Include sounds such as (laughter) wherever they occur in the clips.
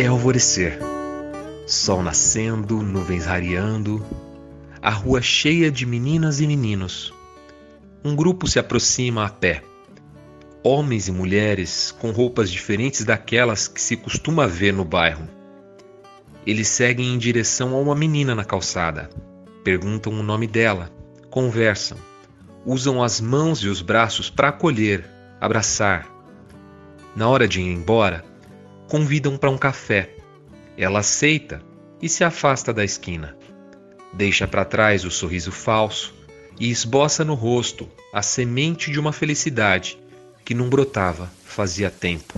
É alvorecer. Sol nascendo, nuvens rareando, a rua cheia de meninas e meninos. Um grupo se aproxima a pé. Homens e mulheres com roupas diferentes daquelas que se costuma ver no bairro. Eles seguem em direção a uma menina na calçada. Perguntam o nome dela, conversam, usam as mãos e os braços para acolher, abraçar. Na hora de ir embora, convidam para um café. Ela aceita e se afasta da esquina. Deixa para trás o sorriso falso e esboça no rosto a semente de uma felicidade que não brotava fazia tempo.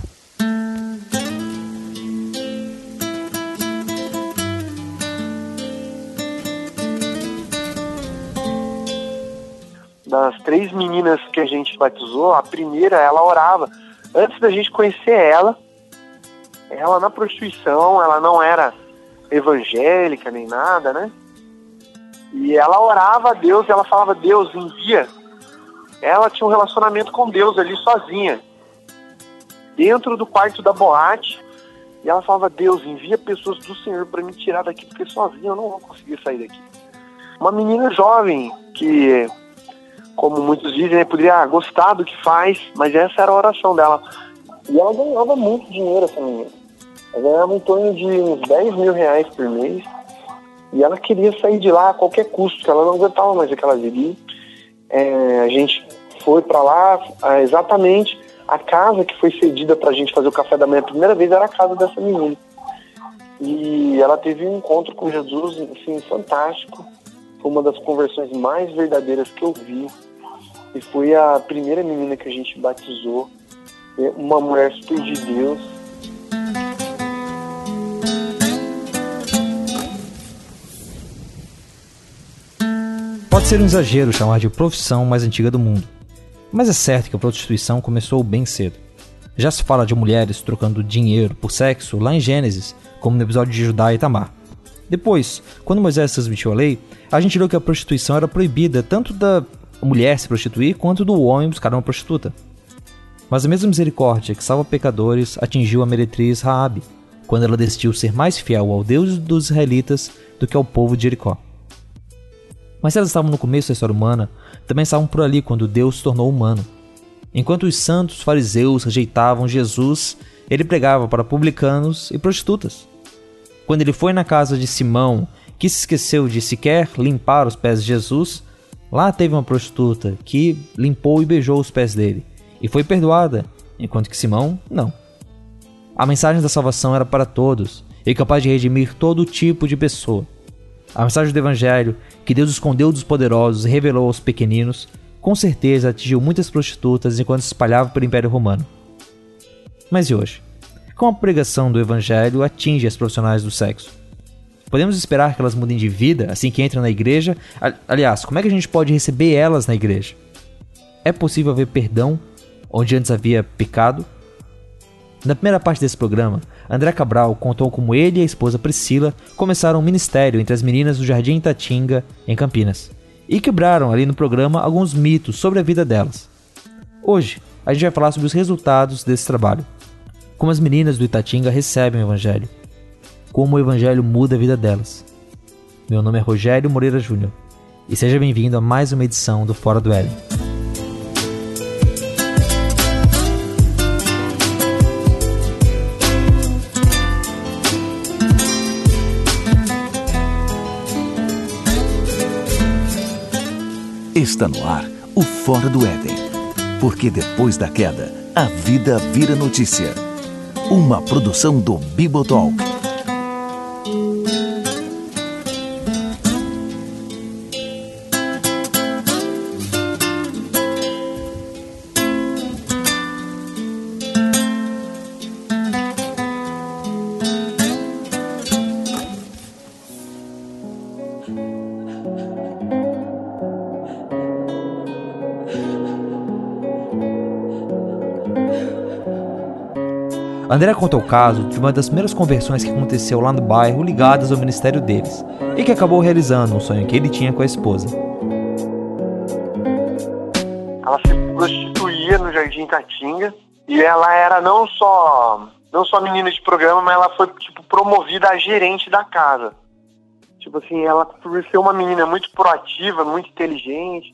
Das três meninas que a gente batizou, a primeira ela orava. Antes da gente conhecer ela, ela na prostituição, ela não era evangélica nem nada, né? E ela orava a Deus, ela falava, Deus, envia. Ela tinha um relacionamento com Deus ali sozinha, dentro do quarto da boate. E ela falava, Deus, envia pessoas do Senhor para me tirar daqui, porque sozinha eu não vou conseguir sair daqui. Uma menina jovem que, como muitos dizem, né, poderia gostar do que faz, mas essa era a oração dela. E ela ganhava muito dinheiro, essa menina. Ela ganhava em torno de uns 10 mil reais por mês. E ela queria sair de lá a qualquer custo, porque ela não aguentava mais aquela vida. É, a gente foi para lá, exatamente a casa que foi cedida para a gente fazer o café da manhã a primeira vez era a casa dessa menina. E ela teve um encontro com Jesus, assim, fantástico. Foi uma das conversões mais verdadeiras que eu vi. E foi a primeira menina que a gente batizou. Uma mulher super de Deus Pode ser um exagero chamar de profissão mais antiga do mundo, mas é certo que a prostituição começou bem cedo. Já se fala de mulheres trocando dinheiro por sexo lá em Gênesis, como no episódio de Judá e Tamar. Depois, quando Moisés transmitiu a lei, a gente viu que a prostituição era proibida tanto da mulher se prostituir quanto do homem buscar uma prostituta. Mas a mesma misericórdia que salva pecadores atingiu a meretriz Raabe, quando ela decidiu ser mais fiel ao Deus dos israelitas do que ao povo de Jericó. Mas elas estavam no começo da história humana, também estavam por ali quando Deus se tornou humano. Enquanto os santos fariseus rejeitavam Jesus, ele pregava para publicanos e prostitutas. Quando ele foi na casa de Simão, que se esqueceu de sequer limpar os pés de Jesus, lá teve uma prostituta que limpou e beijou os pés dele e foi perdoada, enquanto que Simão não. A mensagem da salvação era para todos e capaz de redimir todo tipo de pessoa. A mensagem do Evangelho, que Deus escondeu dos poderosos e revelou aos pequeninos, com certeza atingiu muitas prostitutas enquanto se espalhava pelo Império Romano. Mas e hoje? Como a pregação do Evangelho atinge as profissionais do sexo? Podemos esperar que elas mudem de vida assim que entram na igreja? Aliás, como é que a gente pode receber elas na igreja? É possível haver perdão onde antes havia pecado? Na primeira parte desse programa, André Cabral contou como ele e a esposa Priscila começaram um ministério entre as meninas do Jardim Itatinga, em Campinas, e quebraram ali no programa alguns mitos sobre a vida delas. Hoje, a gente vai falar sobre os resultados desse trabalho, como as meninas do Itatinga recebem o Evangelho, como o Evangelho muda a vida delas. Meu nome é Rogério Moreira Júnior e seja bem-vindo a mais uma edição do Fora do Éden. Está no ar o Fora do Éden. Porque depois da queda, a vida vira notícia. Uma produção do Bibotalk. André conta o caso de uma das primeiras conversões que aconteceu lá no bairro ligadas ao ministério deles, e que acabou realizando um sonho que ele tinha com a esposa. Ela se prostituía no Jardim Tatinga e ela era não só não só menina de programa, mas ela foi, tipo, promovida a gerente da casa. Tipo assim, ela por ser uma menina muito proativa, muito inteligente,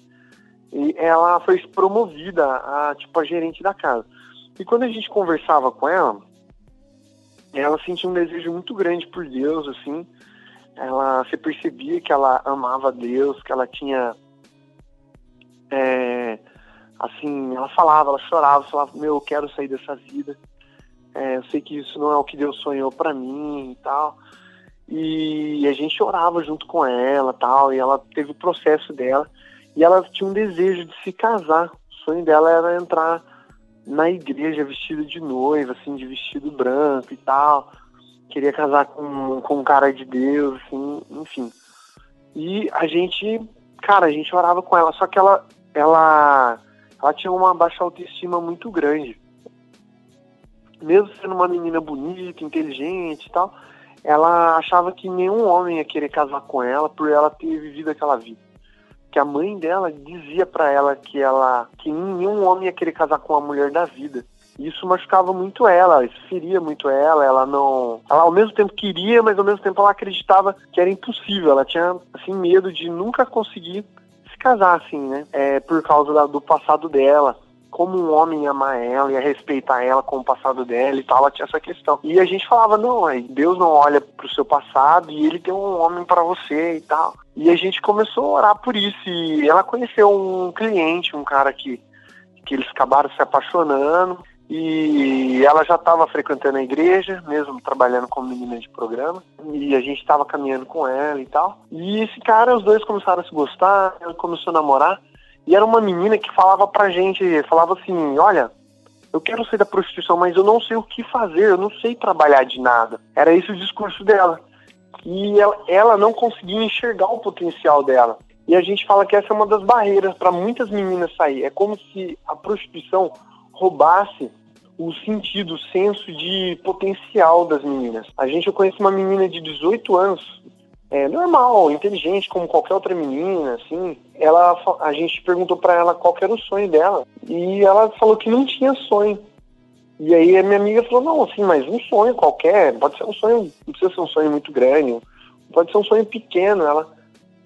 e ela foi promovida a, tipo, a gerente da casa. E quando a gente conversava com ela, ela sentia um desejo muito grande por Deus, assim. Ela se percebia que ela amava Deus, que ela tinha é, assim, ela falava, ela chorava, falava, meu, eu quero sair dessa vida. É, eu sei que isso não é o que Deus sonhou para mim e tal. E a gente orava junto com ela tal, e ela teve o processo dela. E ela tinha um desejo de se casar. O sonho dela era entrar na igreja vestida de noiva, assim, de vestido branco e tal. Queria casar com, com um cara de Deus, assim, enfim. E a gente, cara, a gente orava com ela, só que ela, ela, ela tinha uma baixa autoestima muito grande. Mesmo sendo uma menina bonita, inteligente e tal, ela achava que nenhum homem ia querer casar com ela por ela ter vivido aquela vida que a mãe dela dizia para ela que ela que nenhum homem ia querer casar com a mulher da vida. Isso machucava muito ela, isso feria muito ela, ela não, ela ao mesmo tempo queria, mas ao mesmo tempo ela acreditava que era impossível, ela tinha assim medo de nunca conseguir se casar assim, né? É por causa da, do passado dela como um homem ia amar ela, ia respeitar ela com o passado dela e tal, ela tinha essa questão. E a gente falava, não, Deus não olha pro seu passado e ele tem um homem para você e tal. E a gente começou a orar por isso. E ela conheceu um cliente, um cara que, que eles acabaram se apaixonando. E ela já estava frequentando a igreja, mesmo trabalhando como menina de programa. E a gente estava caminhando com ela e tal. E esse cara, os dois começaram a se gostar, ela começou a namorar. E era uma menina que falava pra gente, falava assim, olha, eu quero sair da prostituição, mas eu não sei o que fazer, eu não sei trabalhar de nada. Era esse o discurso dela. E ela, ela não conseguia enxergar o potencial dela. E a gente fala que essa é uma das barreiras para muitas meninas sair. É como se a prostituição roubasse o sentido, o senso de potencial das meninas. A gente, eu conheço uma menina de 18 anos, é, normal, inteligente, como qualquer outra menina, assim. Ela, a gente perguntou para ela qual era o sonho dela e ela falou que não tinha sonho. E aí a minha amiga falou, não, assim, mas um sonho qualquer, pode ser um sonho, não precisa ser um sonho muito grande, pode ser um sonho pequeno. Ela,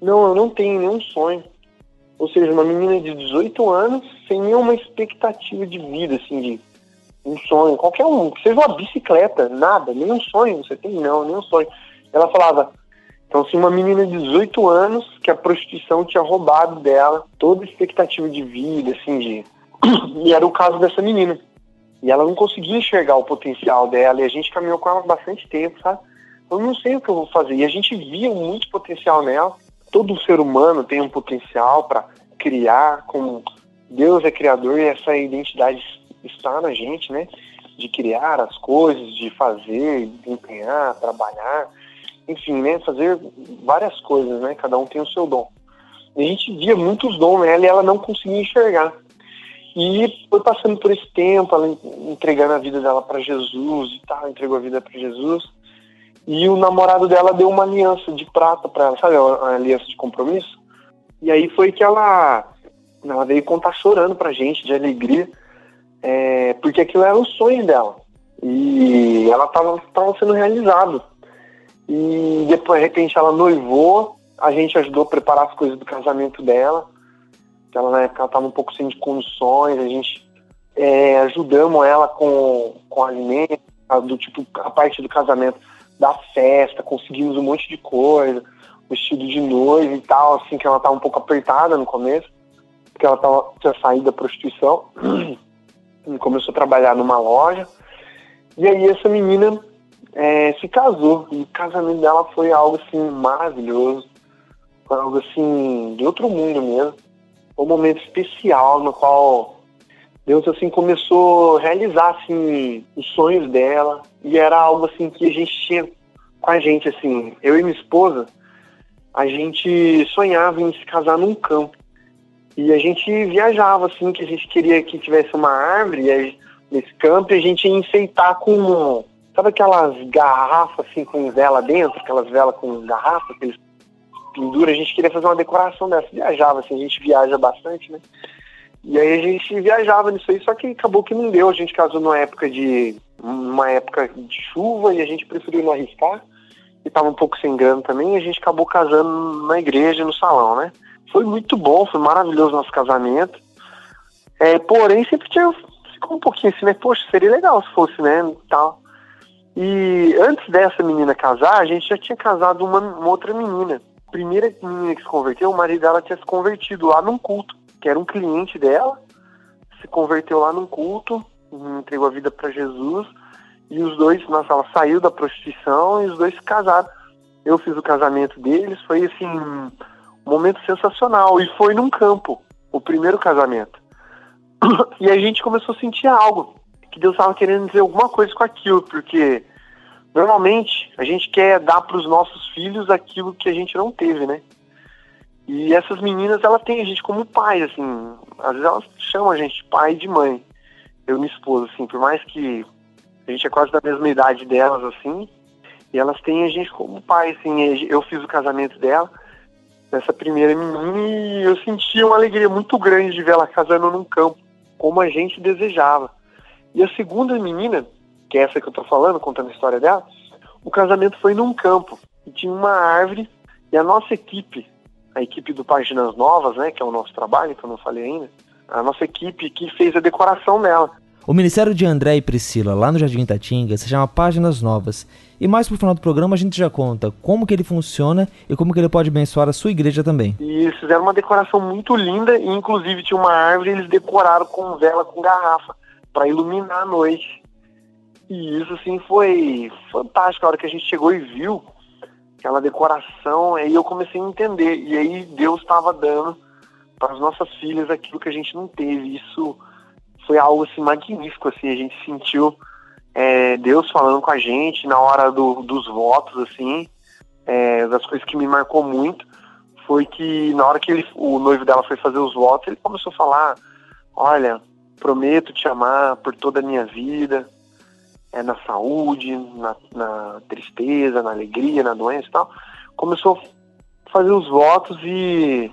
não, eu não tenho nenhum sonho. Ou seja, uma menina de 18 anos sem nenhuma expectativa de vida, assim, de um sonho, qualquer um, seja uma bicicleta, nada, nenhum sonho você tem, não, nenhum sonho. Ela falava, então, assim, uma menina de 18 anos que a prostituição tinha roubado dela toda a expectativa de vida, assim, de. (coughs) E era o caso dessa menina. E ela não conseguia enxergar o potencial dela, e a gente caminhou com ela bastante tempo, sabe? Eu não sei o que eu vou fazer. E a gente via muito potencial nela. Todo ser humano tem um potencial para criar, como Deus é criador e essa identidade está na gente, né? De criar as coisas, de fazer, de empenhar, trabalhar enfim, né, fazer várias coisas, né? Cada um tem o seu dom. A gente via muitos dons nela e ela não conseguia enxergar. E foi passando por esse tempo, ela entregando a vida dela para Jesus e tal, entregou a vida para Jesus. E o namorado dela deu uma aliança de prata para ela, sabe, a aliança de compromisso. E aí foi que ela, ela veio contar chorando pra gente de alegria, é, porque aquilo era o sonho dela. E ela estava tava sendo realizado. E depois, de repente, ela noivou, a gente ajudou a preparar as coisas do casamento dela. Ela, na época, estava um pouco sem condições, a gente é, ajudamos ela com, com alimento, do tipo, a parte do casamento, da festa, conseguimos um monte de coisa, vestido de noiva e tal, assim, que ela estava um pouco apertada no começo, porque ela tava, tinha saído da prostituição, (clears throat) e começou a trabalhar numa loja. E aí essa menina é, se casou. E o casamento dela foi algo assim maravilhoso. Foi algo assim de outro mundo mesmo. Foi um momento especial no qual Deus assim começou a realizar assim os sonhos dela e era algo assim que a gente tinha com a gente assim, eu e minha esposa, a gente sonhava em se casar num campo. E a gente viajava assim, que a gente queria que tivesse uma árvore nesse campo e a gente ia enfeitar com Sabe aquelas garrafas assim com vela dentro, aquelas velas com garrafa que eles? A gente queria fazer uma decoração dessa. Viajava, assim, a gente viaja bastante, né? E aí a gente viajava nisso aí, só que acabou que não deu. A gente casou numa época de, uma época de chuva e a gente preferiu não arriscar. E tava um pouco sem grana também, e a gente acabou casando na igreja, no salão, né? Foi muito bom, foi maravilhoso nosso casamento. É, porém, sempre tinha ficou um pouquinho assim, né? Poxa, seria legal se fosse, né? Tal. E antes dessa menina casar, a gente já tinha casado uma, uma outra menina. A primeira menina que se converteu, o marido dela tinha se convertido lá num culto, que era um cliente dela, se converteu lá num culto, entregou a vida para Jesus, e os dois, nossa, ela saiu da prostituição e os dois se casaram. Eu fiz o casamento deles, foi assim, um momento sensacional, e foi num campo, o primeiro casamento. (coughs) E a gente começou a sentir algo, que Deus estava querendo dizer alguma coisa com aquilo, porque normalmente a gente quer dar para os nossos filhos aquilo que a gente não teve, né? E essas meninas, ela tem a gente como pai, assim, às vezes elas chamam a gente de pai e de mãe. Eu e minha esposa, assim, por mais que a gente é quase da mesma idade delas, assim, e elas têm a gente como pai, assim, eu fiz o casamento dela, dessa primeira menina, e eu senti uma alegria muito grande de ver ela casando num campo como a gente desejava. E a segunda menina, que é essa que eu tô falando, contando a história dela, o casamento foi num campo e tinha uma árvore e a nossa equipe, a equipe do Páginas Novas, né, que é o nosso trabalho, que eu não falei ainda, a nossa equipe que fez a decoração dela. O Ministério de André e Priscila, lá no Jardim Tatinga, se chama Páginas Novas. E mais pro final do programa a gente já conta como que ele funciona e como que ele pode abençoar a sua igreja também. E eles fizeram uma decoração muito linda e inclusive tinha uma árvore e eles decoraram com vela com garrafa para iluminar a noite. E isso assim foi fantástico. A hora que a gente chegou e viu aquela decoração, aí eu comecei a entender. E aí Deus estava dando para as nossas filhas aquilo que a gente não teve. Isso foi algo assim magnífico, assim, a gente sentiu é, Deus falando com a gente na hora do, dos votos, assim, é, das coisas que me marcou muito foi que na hora que ele, o noivo dela foi fazer os votos, ele começou a falar, olha, prometo te amar por toda a minha vida, é, na saúde, na, na tristeza, na alegria, na doença e tal. Começou a fazer os votos e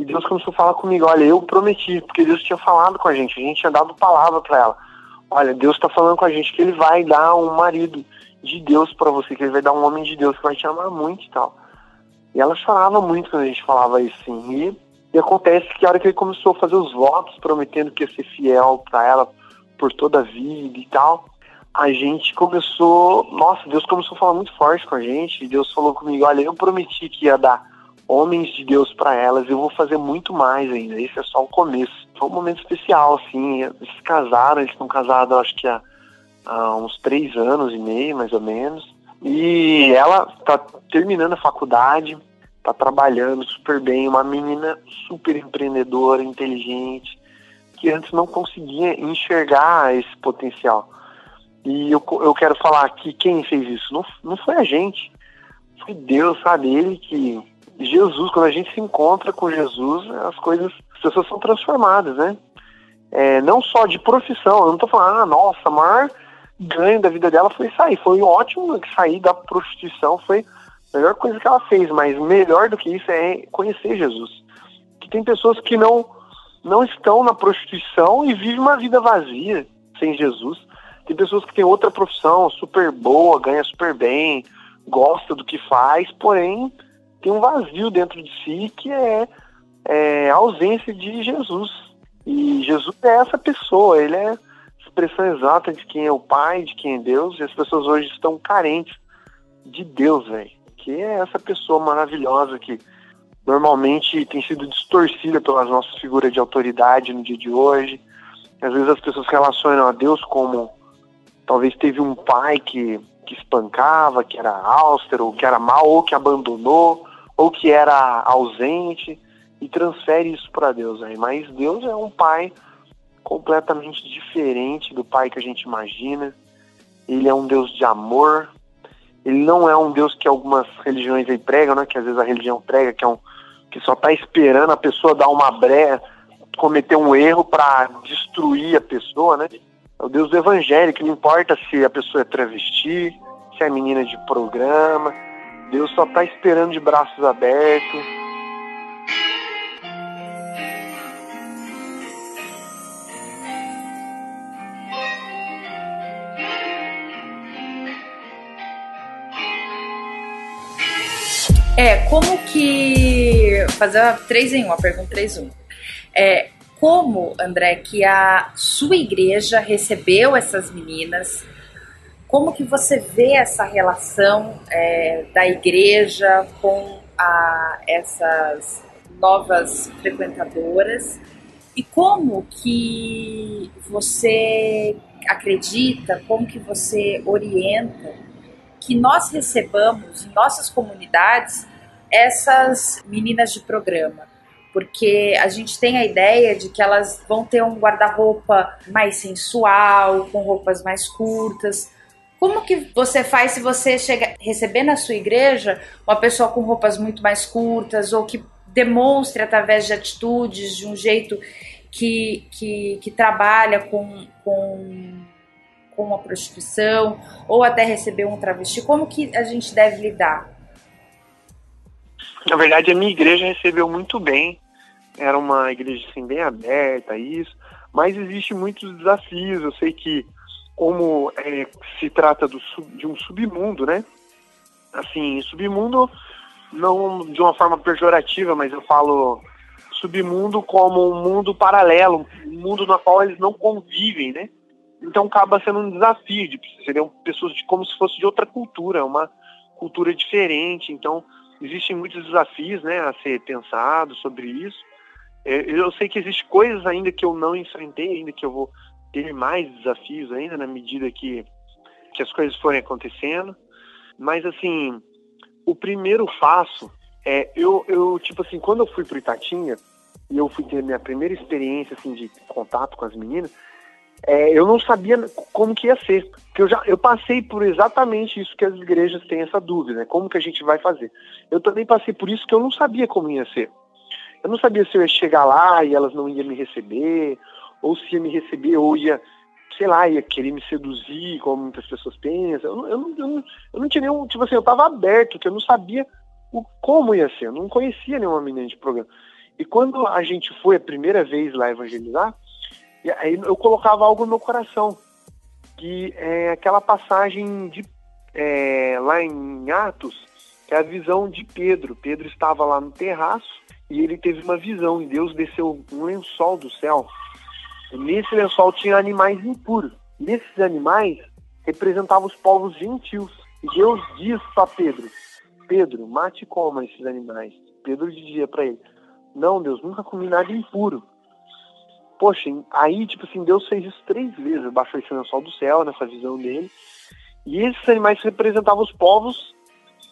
e Deus começou a falar comigo, olha, eu prometi, porque Deus tinha falado com a gente, a gente tinha dado palavra para ela. Olha, Deus está falando com a gente que ele vai dar um marido de Deus para você, que ele vai dar um homem de Deus que vai te amar muito e tal. E ela chorava muito quando a gente falava isso, sim. E, e acontece que a hora que ele começou a fazer os votos, prometendo que ia ser fiel para ela por toda a vida e tal, a gente começou, nossa, Deus começou a falar muito forte com a gente. Deus falou comigo, olha, eu prometi que ia dar homens de Deus para elas. Eu vou fazer muito mais ainda. Esse é só o começo. Foi um momento especial, assim. Eles se casaram, eles estão casados, acho que há, há uns três anos e meio, mais ou menos. E ela está terminando a faculdade, está trabalhando super bem, uma menina super empreendedora, inteligente, que antes não conseguia enxergar esse potencial. E eu, eu quero falar que quem fez isso não, não foi a gente, foi Deus, sabe? Ele que Jesus, quando a gente se encontra com Jesus, as coisas, as pessoas são transformadas, né? É, não só de profissão, eu não tô falando, ah, nossa, o maior ganho da vida dela foi sair. Foi ótimo sair da prostituição, foi melhor coisa que ela fez, mas melhor do que isso é conhecer Jesus. Que tem pessoas que não, não estão na prostituição e vivem uma vida vazia sem Jesus. Tem pessoas que têm outra profissão super boa, ganha super bem, gosta do que faz, porém tem um vazio dentro de si que é, é a ausência de Jesus. E Jesus é essa pessoa, ele é a expressão exata de quem é o Pai, de quem é Deus, e as pessoas hoje estão carentes de Deus, velho. Que é essa pessoa maravilhosa que normalmente tem sido distorcida pelas nossas figuras de autoridade no dia de hoje. Às vezes as pessoas relacionam a Deus como talvez teve um pai que, que espancava, que era austero, que era mal, ou que abandonou, ou que era ausente e transfere isso para Deus aí. Mas Deus é um pai completamente diferente do pai que a gente imagina. Ele é um Deus de amor. Ele não é um Deus que algumas religiões aí pregam, né? Que às vezes a religião prega que é um que só está esperando a pessoa dar uma brecha, cometer um erro para destruir a pessoa, né? É o Deus do evangelho, que não importa se a pessoa é travesti, se é menina de programa, Deus só está esperando de braços abertos. É, como que. Fazer uma 3 em 1, a pergunta 3 em 1. É, como, André, que a sua igreja recebeu essas meninas? Como que você vê essa relação é, da igreja com a, essas novas frequentadoras? E como que você acredita, como que você orienta que nós recebamos em nossas comunidades essas meninas de programa? porque a gente tem a ideia de que elas vão ter um guarda-roupa mais sensual, com roupas mais curtas. Como que você faz se você chega receber na sua igreja uma pessoa com roupas muito mais curtas ou que demonstre através de atitudes, de um jeito que, que, que trabalha com, com, com a prostituição ou até receber um travesti? Como que a gente deve lidar? Na verdade, a minha igreja recebeu muito bem. Era uma igreja assim, bem aberta, isso. Mas existe muitos desafios. Eu sei que, como é, se trata do, de um submundo, né? Assim, submundo não de uma forma pejorativa, mas eu falo submundo como um mundo paralelo, um mundo no qual eles não convivem, né? Então acaba sendo um desafio, de, seriam pessoas de, como se fosse de outra cultura, uma cultura diferente. Então existem muitos desafios, né, a ser pensado sobre isso. É, eu sei que existem coisas ainda que eu não enfrentei, ainda que eu vou ter mais desafios ainda na medida que, que as coisas forem acontecendo. Mas assim, o primeiro passo é eu, eu tipo assim, quando eu fui pro Itatinha e eu fui ter minha primeira experiência assim de contato com as meninas, é, eu não sabia como que ia ser, porque eu já eu passei por exatamente isso que as igrejas têm essa dúvida, né? Como que a gente vai fazer? Eu também passei por isso que eu não sabia como ia ser. Eu não sabia se eu ia chegar lá e elas não iam me receber, ou se ia me receber ou ia, sei lá, ia querer me seduzir, como muitas pessoas pensam. Eu, eu, eu, eu não tinha nenhum, tipo assim, eu estava aberto, que eu não sabia o, como ia ser, eu não conhecia nenhuma menina de programa. E quando a gente foi a primeira vez lá evangelizar, aí eu colocava algo no meu coração, que é aquela passagem de é, lá em Atos, que é a visão de Pedro. Pedro estava lá no terraço e ele teve uma visão, e Deus desceu um lençol do céu. E nesse lençol tinha animais impuros. E esses animais representavam os povos gentios. E Deus diz para Pedro: Pedro, mate e coma esses animais. Pedro dizia para ele: Não, Deus, nunca comi nada impuro. Poxa, aí, tipo assim, Deus fez isso três vezes. Baixou esse lençol do céu, nessa visão dele. E esses animais representavam os povos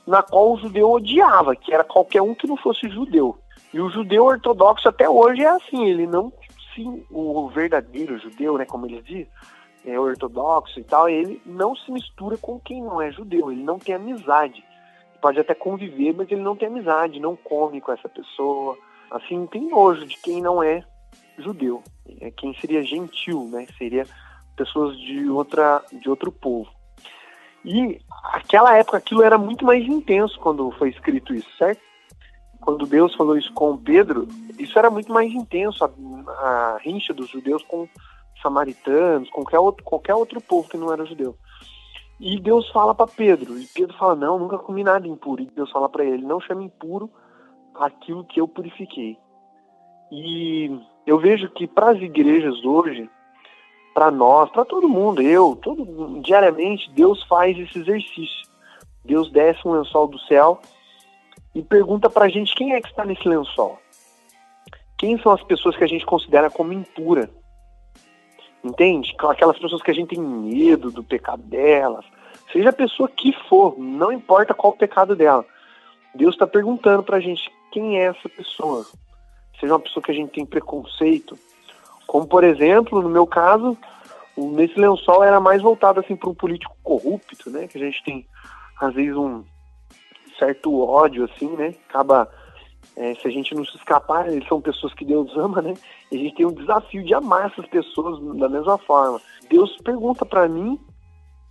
na qual o judeu odiava, que era qualquer um que não fosse judeu. E o judeu ortodoxo até hoje é assim, ele não sim, o verdadeiro judeu, né, como ele diz, é ortodoxo e tal, ele não se mistura com quem não é judeu, ele não tem amizade. Pode até conviver, mas ele não tem amizade, não come com essa pessoa. Assim, tem nojo de quem não é judeu. É quem seria gentil, né? Seria pessoas de outra de outro povo. E aquela época aquilo era muito mais intenso quando foi escrito isso, certo? quando Deus falou isso com Pedro, isso era muito mais intenso, a, a rincha dos judeus com samaritanos, com qualquer outro, qualquer outro povo que não era judeu. E Deus fala para Pedro, e Pedro fala: Não, nunca comi nada impuro. E Deus fala para ele: Não chame impuro aquilo que eu purifiquei. E eu vejo que para as igrejas hoje, para nós, para todo mundo, eu, todo diariamente, Deus faz esse exercício. Deus desce um lençol do céu e pergunta pra gente quem é que está nesse lençol. Quem são as pessoas que a gente considera como impura? Entende? Aquelas pessoas que a gente tem medo do pecado delas. Seja a pessoa que for, não importa qual o pecado dela. Deus está perguntando pra gente quem é essa pessoa. Seja uma pessoa que a gente tem preconceito. Como, por exemplo, no meu caso, nesse lençol era mais voltado assim para um político corrupto, né? Que a gente tem, às vezes, um, certo ódio, assim, né? Acaba, é, se a gente não se escapar, eles são pessoas que Deus ama, né? E a gente tem um desafio de amar essas pessoas da mesma forma. Deus pergunta para mim,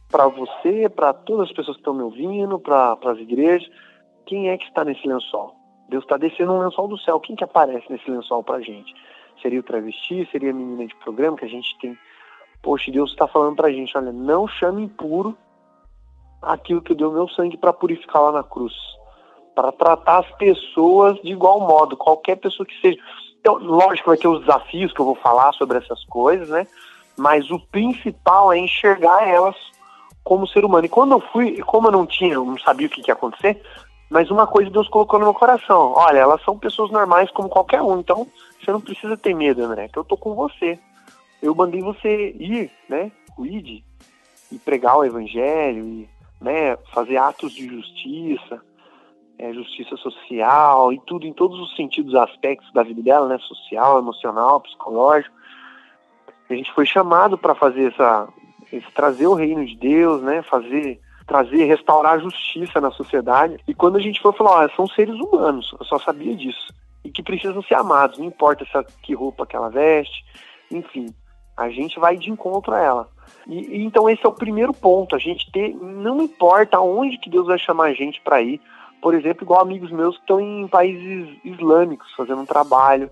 para você, para todas as pessoas que estão me ouvindo, para as igrejas, quem é que está nesse lençol? Deus está descendo um lençol do céu. Quem que aparece nesse lençol para gente? Seria o travesti? Seria a menina de programa que a gente tem? Poxa, Deus está falando para a gente, olha, não chame impuro aquilo que deu meu sangue para purificar lá na cruz. para tratar as pessoas de igual modo, qualquer pessoa que seja. Então, lógico vai ter os desafios que eu vou falar sobre essas coisas, né? Mas o principal é enxergar elas como ser humano. E quando eu fui, como eu não tinha, eu não sabia o que ia acontecer, mas uma coisa Deus colocou no meu coração: olha, elas são pessoas normais como qualquer um, então você não precisa ter medo, André, que eu tô com você. Eu mandei você ir, né? Cuide e pregar o evangelho e né, fazer atos de justiça, é, justiça social e tudo em todos os sentidos, aspectos da vida dela, né? Social, emocional, psicológico. A gente foi chamado para fazer essa, esse, trazer o reino de Deus, né? Fazer trazer, restaurar a justiça na sociedade. E quando a gente foi falar, ó, são seres humanos, eu só sabia disso. E que precisam ser amados, não importa essa, que roupa que ela veste, enfim. A gente vai de encontro a ela. E, e, então esse é o primeiro ponto, a gente ter, não importa aonde que Deus vai chamar a gente para ir. Por exemplo, igual amigos meus que estão em países islâmicos fazendo um trabalho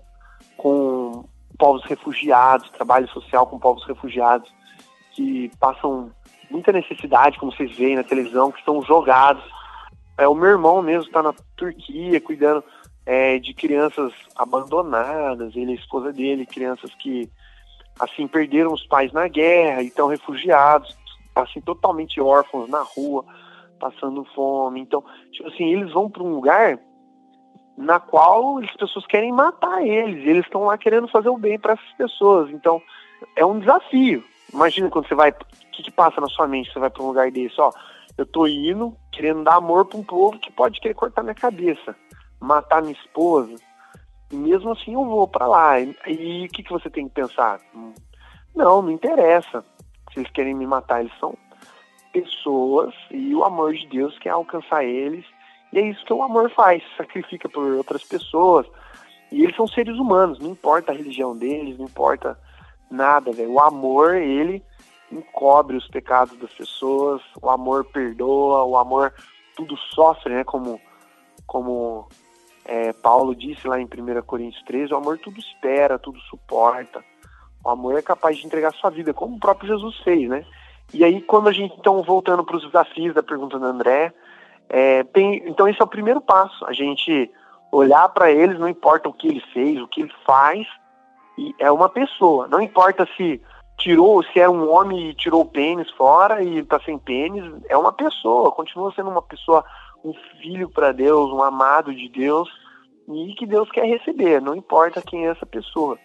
com povos refugiados, trabalho social com povos refugiados que passam muita necessidade, como vocês veem na televisão, que estão jogados. É, o meu irmão mesmo está na Turquia cuidando é, de crianças abandonadas, ele e a esposa dele, crianças que assim perderam os pais na guerra e estão refugiados, assim totalmente órfãos na rua, passando fome. Então, tipo assim, eles vão para um lugar na qual as pessoas querem matar eles, eles estão lá querendo fazer o bem para essas pessoas. Então, é um desafio. Imagina quando você vai, o que, que passa na sua mente? Você vai para um lugar desse, ó, eu tô indo querendo dar amor para um povo que pode querer cortar minha cabeça, matar minha esposa. E mesmo assim eu vou para lá. E o que, que você tem que pensar? Não, não interessa. Se eles querem me matar, eles são pessoas e o amor de Deus quer alcançar eles. E é isso que o amor faz, (laughs) sacrifica por outras pessoas. E eles são seres humanos, não importa a religião deles, não importa nada, velho. O amor, ele encobre os pecados das pessoas, o amor perdoa, o amor tudo sofre, né? Como, como é, Paulo disse lá em 1 Coríntios 13, o amor tudo espera, tudo suporta. O amor é capaz de entregar sua vida, como o próprio Jesus fez, né? E aí, quando a gente, então, voltando para os desafios da pergunta do André, é, tem, então esse é o primeiro passo, a gente olhar para eles, não importa o que ele fez, o que ele faz, e é uma pessoa. Não importa se tirou, se é um homem e tirou o pênis fora e está sem pênis, é uma pessoa, continua sendo uma pessoa, um filho para Deus, um amado de Deus, e que Deus quer receber, não importa quem é essa pessoa.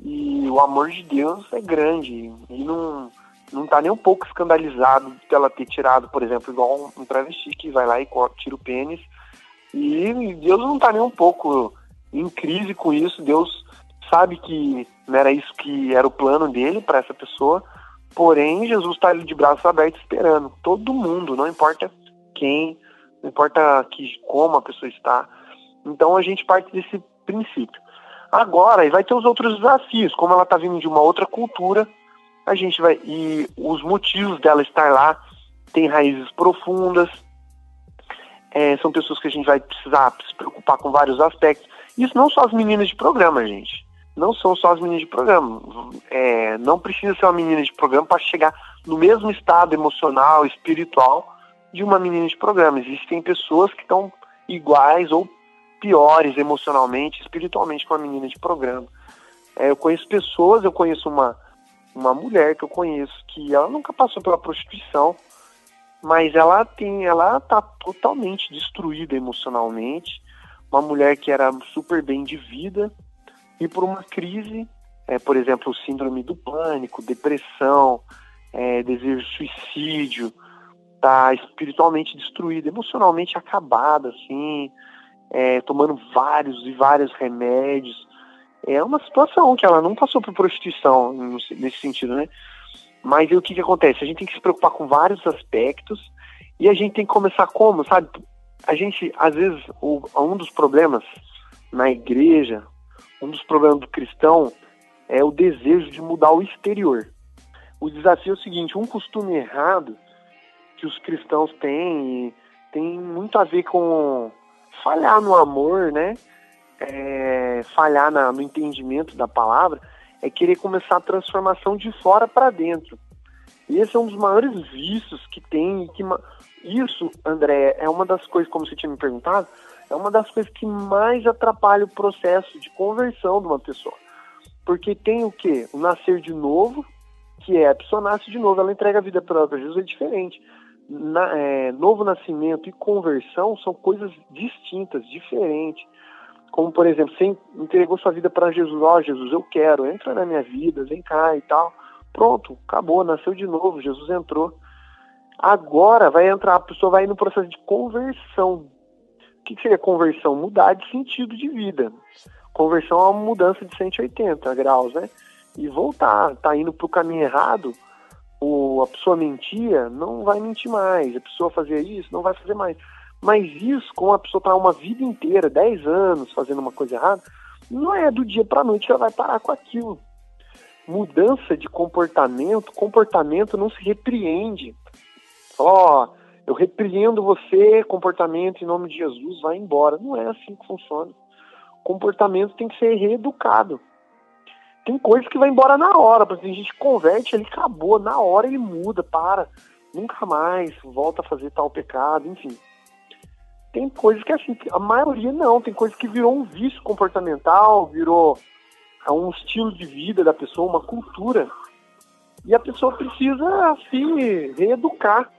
E o amor de Deus é grande, e não, não tá nem um pouco escandalizado dela ter tirado, por exemplo, igual um travesti que vai lá e tira o pênis, e Deus não tá nem um pouco em crise com isso, Deus sabe que não era isso que era o plano dele para essa pessoa, porém Jesus está ali de braços abertos esperando. Todo mundo, não importa quem, não importa que, como a pessoa está. Então a gente parte desse princípio. Agora, e vai ter os outros desafios, como ela está vindo de uma outra cultura, a gente vai. E os motivos dela estar lá têm raízes profundas. É, são pessoas que a gente vai precisar se preocupar com vários aspectos. Isso não só as meninas de programa, gente não são só as meninas de programa. É, não precisa ser uma menina de programa para chegar no mesmo estado emocional, espiritual de uma menina de programa. Existem pessoas que estão iguais ou piores emocionalmente, espiritualmente com a menina de programa. É, eu conheço pessoas, eu conheço uma, uma mulher que eu conheço que ela nunca passou pela prostituição, mas ela tem, ela tá totalmente destruída emocionalmente. Uma mulher que era super bem de vida, e por uma crise, é, por exemplo, síndrome do pânico, depressão, é, desejo de suicídio, tá espiritualmente destruída, emocionalmente acabada, assim, é, tomando vários e vários remédios. É uma situação que ela não passou por prostituição nesse sentido, né? Mas o que, que acontece? A gente tem que se preocupar com vários aspectos e a gente tem que começar como, sabe? A gente, às vezes, o, um dos problemas na igreja, um dos problemas do cristão é o desejo de mudar o exterior. O desafio é o seguinte: um costume errado que os cristãos têm tem muito a ver com falhar no amor, né? É, falhar na, no entendimento da palavra, é querer começar a transformação de fora para dentro. E esse é um dos maiores vícios que tem, que, isso, André, é uma das coisas, como você tinha me perguntado, é uma das coisas que mais atrapalha o processo de conversão de uma pessoa. Porque tem o quê? O nascer de novo, que é a pessoa nasce de novo, ela entrega a vida para Jesus, é diferente. Na, é, novo nascimento e conversão são coisas distintas, diferentes. Como, por exemplo, você entregou sua vida para Jesus, ó, oh, Jesus, eu quero, entra na minha vida, vem cá e tal. Pronto, acabou, nasceu de novo, Jesus entrou. Agora vai entrar, a pessoa vai no processo de conversão. O que seria conversão? Mudar de sentido de vida. Conversão é uma mudança de 180 graus, né? E voltar, tá indo para o caminho errado, o, a pessoa mentia, não vai mentir mais. A pessoa fazia isso, não vai fazer mais. Mas isso, como a pessoa está uma vida inteira, 10 anos fazendo uma coisa errada, não é do dia para noite que ela vai parar com aquilo. Mudança de comportamento, comportamento não se repreende. Ó, eu repreendo você, comportamento em nome de Jesus, vai embora. Não é assim que funciona. Comportamento tem que ser reeducado. Tem coisas que vai embora na hora, porque a gente converte, ele acabou, na hora ele muda, para, nunca mais volta a fazer tal pecado, enfim. Tem coisas que assim, a maioria não, tem coisas que virou um vício comportamental, virou um estilo de vida da pessoa, uma cultura. E a pessoa precisa se reeducar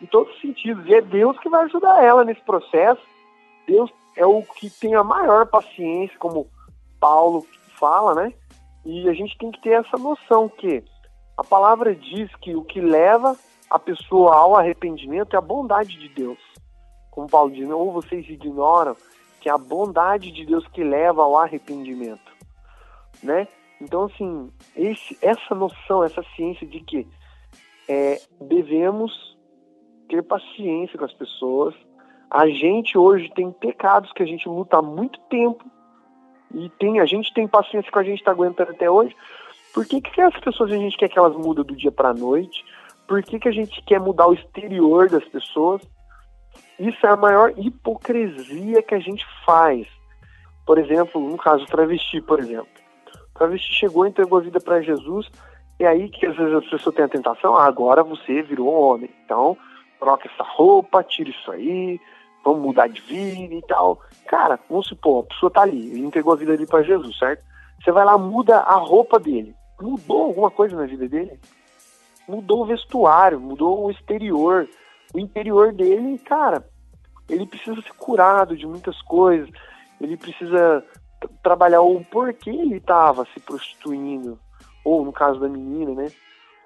em todos os sentidos. E é Deus que vai ajudar ela nesse processo. Deus é o que tem a maior paciência, como Paulo fala, né? E a gente tem que ter essa noção que a palavra diz que o que leva a pessoa ao arrependimento é a bondade de Deus. Como Paulo diz, ou vocês ignoram que é a bondade de Deus que leva ao arrependimento, né? Então, assim, esse, essa noção, essa ciência de que é, devemos ter paciência com as pessoas. A gente hoje tem pecados que a gente luta há muito tempo e tem, a gente tem paciência com a gente está aguentando até hoje. Por que, que as pessoas a gente quer que elas mudem do dia para a noite? Por que, que a gente quer mudar o exterior das pessoas? Isso é a maior hipocrisia que a gente faz. Por exemplo, no caso travesti, por exemplo. O travesti chegou, entregou a vida para Jesus, e aí que às vezes a pessoa tem a tentação, ah, agora você virou homem. Então, troca essa roupa, tira isso aí, vamos mudar de vida e tal. Cara, vamos supor, a pessoa tá ali, ele entregou a vida dele para Jesus, certo? Você vai lá, muda a roupa dele. Mudou alguma coisa na vida dele? Mudou o vestuário, mudou o exterior. O interior dele, cara, ele precisa ser curado de muitas coisas. Ele precisa trabalhar o porquê ele estava se prostituindo. Ou no caso da menina, né?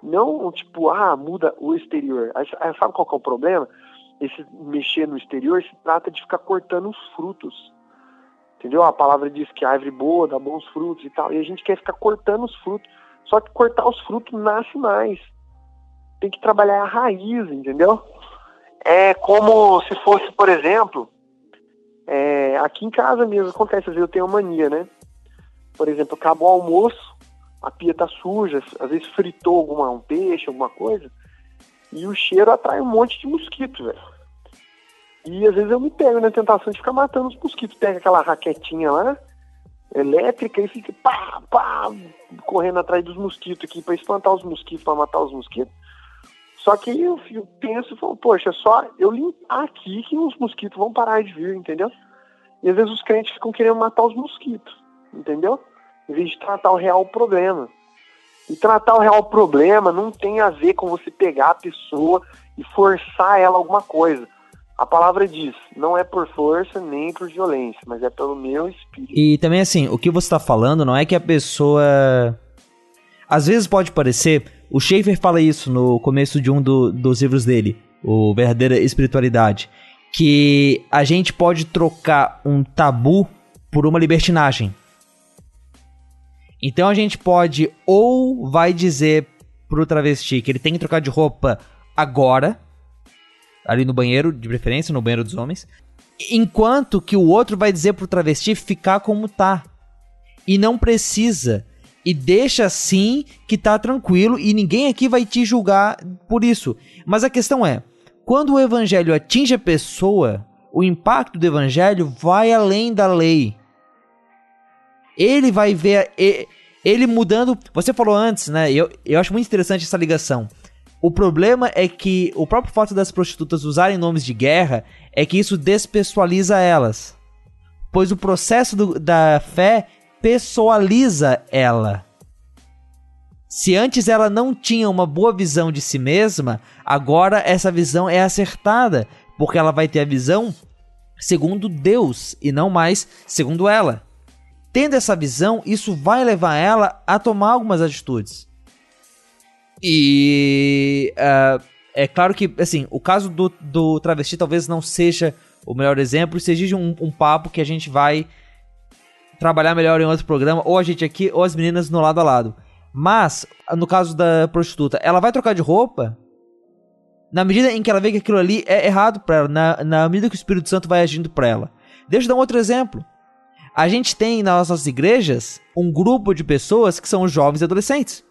Não, tipo, ah, muda o exterior. Aí, sabe qual que é o problema? Esse mexer no exterior se trata de ficar cortando os frutos. Entendeu? A palavra diz que a árvore boa dá bons frutos e tal. E a gente quer ficar cortando os frutos. Só que cortar os frutos nasce mais. Tem que trabalhar a raiz, entendeu? É como se fosse, por exemplo, é, aqui em casa mesmo acontece, às vezes eu tenho mania, né? Por exemplo, acabou o almoço, a pia tá suja, às vezes fritou alguma, um peixe, alguma coisa, e o cheiro atrai um monte de mosquito, velho. E às vezes eu me pego na tentação de ficar matando os mosquitos. Pega aquela raquetinha lá, elétrica, e fica pá, pá, correndo atrás dos mosquitos aqui para espantar os mosquitos, para matar os mosquitos. Só que eu, eu penso, falo, poxa, é só eu limpar aqui que os mosquitos vão parar de vir, entendeu? E às vezes os crentes ficam querendo matar os mosquitos, entendeu? Em vez de tratar o real problema. E tratar o real problema não tem a ver com você pegar a pessoa e forçar ela alguma coisa. A palavra diz, não é por força nem por violência, mas é pelo meu espírito. E também assim, o que você está falando não é que a pessoa. Às vezes pode parecer. O Schaefer fala isso no começo de um do, dos livros dele, o Verdadeira Espiritualidade. Que a gente pode trocar um tabu por uma libertinagem. Então a gente pode ou vai dizer pro travesti que ele tem que trocar de roupa agora, ali no banheiro, de preferência, no banheiro dos homens, enquanto que o outro vai dizer pro travesti ficar como tá. E não precisa. E deixa assim que tá tranquilo e ninguém aqui vai te julgar por isso. Mas a questão é, quando o evangelho atinge a pessoa, o impacto do evangelho vai além da lei. Ele vai ver. Ele mudando. Você falou antes, né? Eu, eu acho muito interessante essa ligação. O problema é que o próprio fato das prostitutas usarem nomes de guerra é que isso despessoaliza elas. Pois o processo do, da fé pessoaliza ela. Se antes ela não tinha uma boa visão de si mesma, agora essa visão é acertada, porque ela vai ter a visão segundo Deus e não mais segundo ela. Tendo essa visão, isso vai levar ela a tomar algumas atitudes. E uh, é claro que, assim, o caso do, do travesti talvez não seja o melhor exemplo, isso exige um, um papo que a gente vai trabalhar melhor em outro programa, ou a gente aqui, ou as meninas no lado a lado. Mas, no caso da prostituta, ela vai trocar de roupa na medida em que ela vê que aquilo ali é errado para ela, na, na medida que o Espírito Santo vai agindo para ela. Deixa eu dar um outro exemplo. A gente tem nas nossas igrejas um grupo de pessoas que são jovens e adolescentes.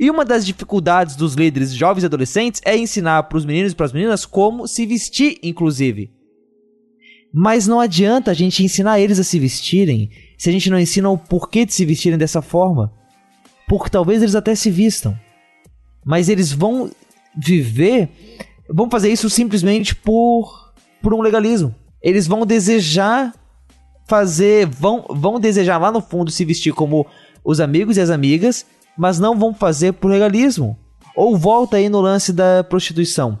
E uma das dificuldades dos líderes jovens e adolescentes é ensinar para os meninos e para as meninas como se vestir, inclusive. Mas não adianta a gente ensinar eles a se vestirem se a gente não ensina o porquê de se vestirem dessa forma. Porque talvez eles até se vistam. Mas eles vão viver, vão fazer isso simplesmente por, por um legalismo. Eles vão desejar fazer, vão, vão desejar lá no fundo se vestir como os amigos e as amigas, mas não vão fazer por legalismo. Ou volta aí no lance da prostituição,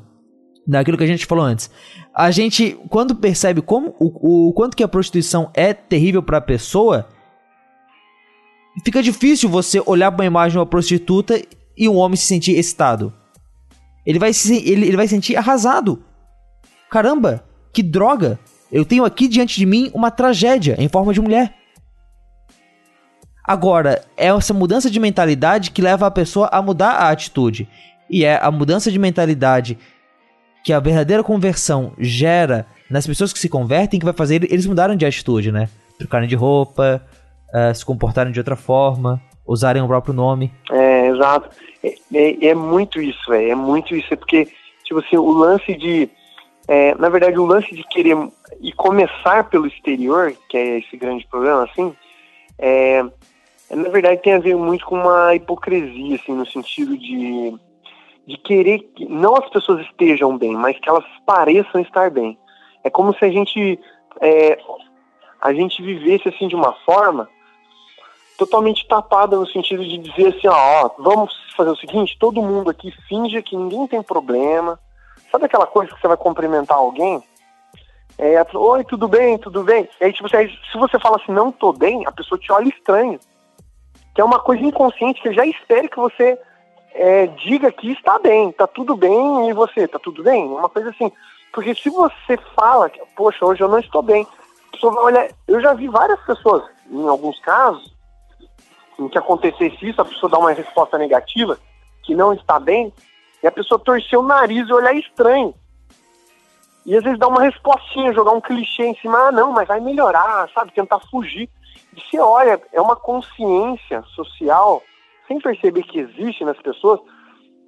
daquilo que a gente falou antes. A gente, quando percebe como o, o quanto que a prostituição é terrível para a pessoa, fica difícil você olhar para uma imagem de uma prostituta e um homem se sentir excitado. Ele vai se ele, ele vai sentir arrasado. Caramba, que droga! Eu tenho aqui diante de mim uma tragédia em forma de mulher. Agora, é essa mudança de mentalidade que leva a pessoa a mudar a atitude. E é a mudança de mentalidade que a verdadeira conversão gera nas pessoas que se convertem que vai fazer eles mudarem de atitude, né? Trocarem de roupa, uh, se comportarem de outra forma, usarem o próprio nome. É, exato. É, é, é muito isso, é, é muito isso. É porque, tipo assim, o lance de. É, na verdade, o lance de querer e começar pelo exterior, que é esse grande problema, assim, é, na verdade tem a ver muito com uma hipocrisia, assim, no sentido de, de querer que não as pessoas estejam bem, mas que elas pareçam estar bem. É como se a gente é, a gente vivesse assim de uma forma totalmente tapada no sentido de dizer assim, ó, ó, vamos fazer o seguinte, todo mundo aqui finge que ninguém tem problema. Sabe aquela coisa que você vai cumprimentar alguém? É, Oi, tudo bem, tudo bem? E aí, tipo, se você fala assim, não tô bem, a pessoa te olha estranho que é uma coisa inconsciente que já espere que você é, diga que está bem, está tudo bem e você, está tudo bem? Uma coisa assim. Porque se você fala, poxa, hoje eu não estou bem, a pessoa vai olhar. Eu já vi várias pessoas, em alguns casos, em que acontecesse isso, a pessoa dá uma resposta negativa, que não está bem, e a pessoa torcer o nariz e olhar estranho. E às vezes dá uma respostinha, jogar um clichê em cima, ah, não, mas vai melhorar, sabe? Tentar fugir. E se olha, é uma consciência social, sem perceber que existe nas pessoas,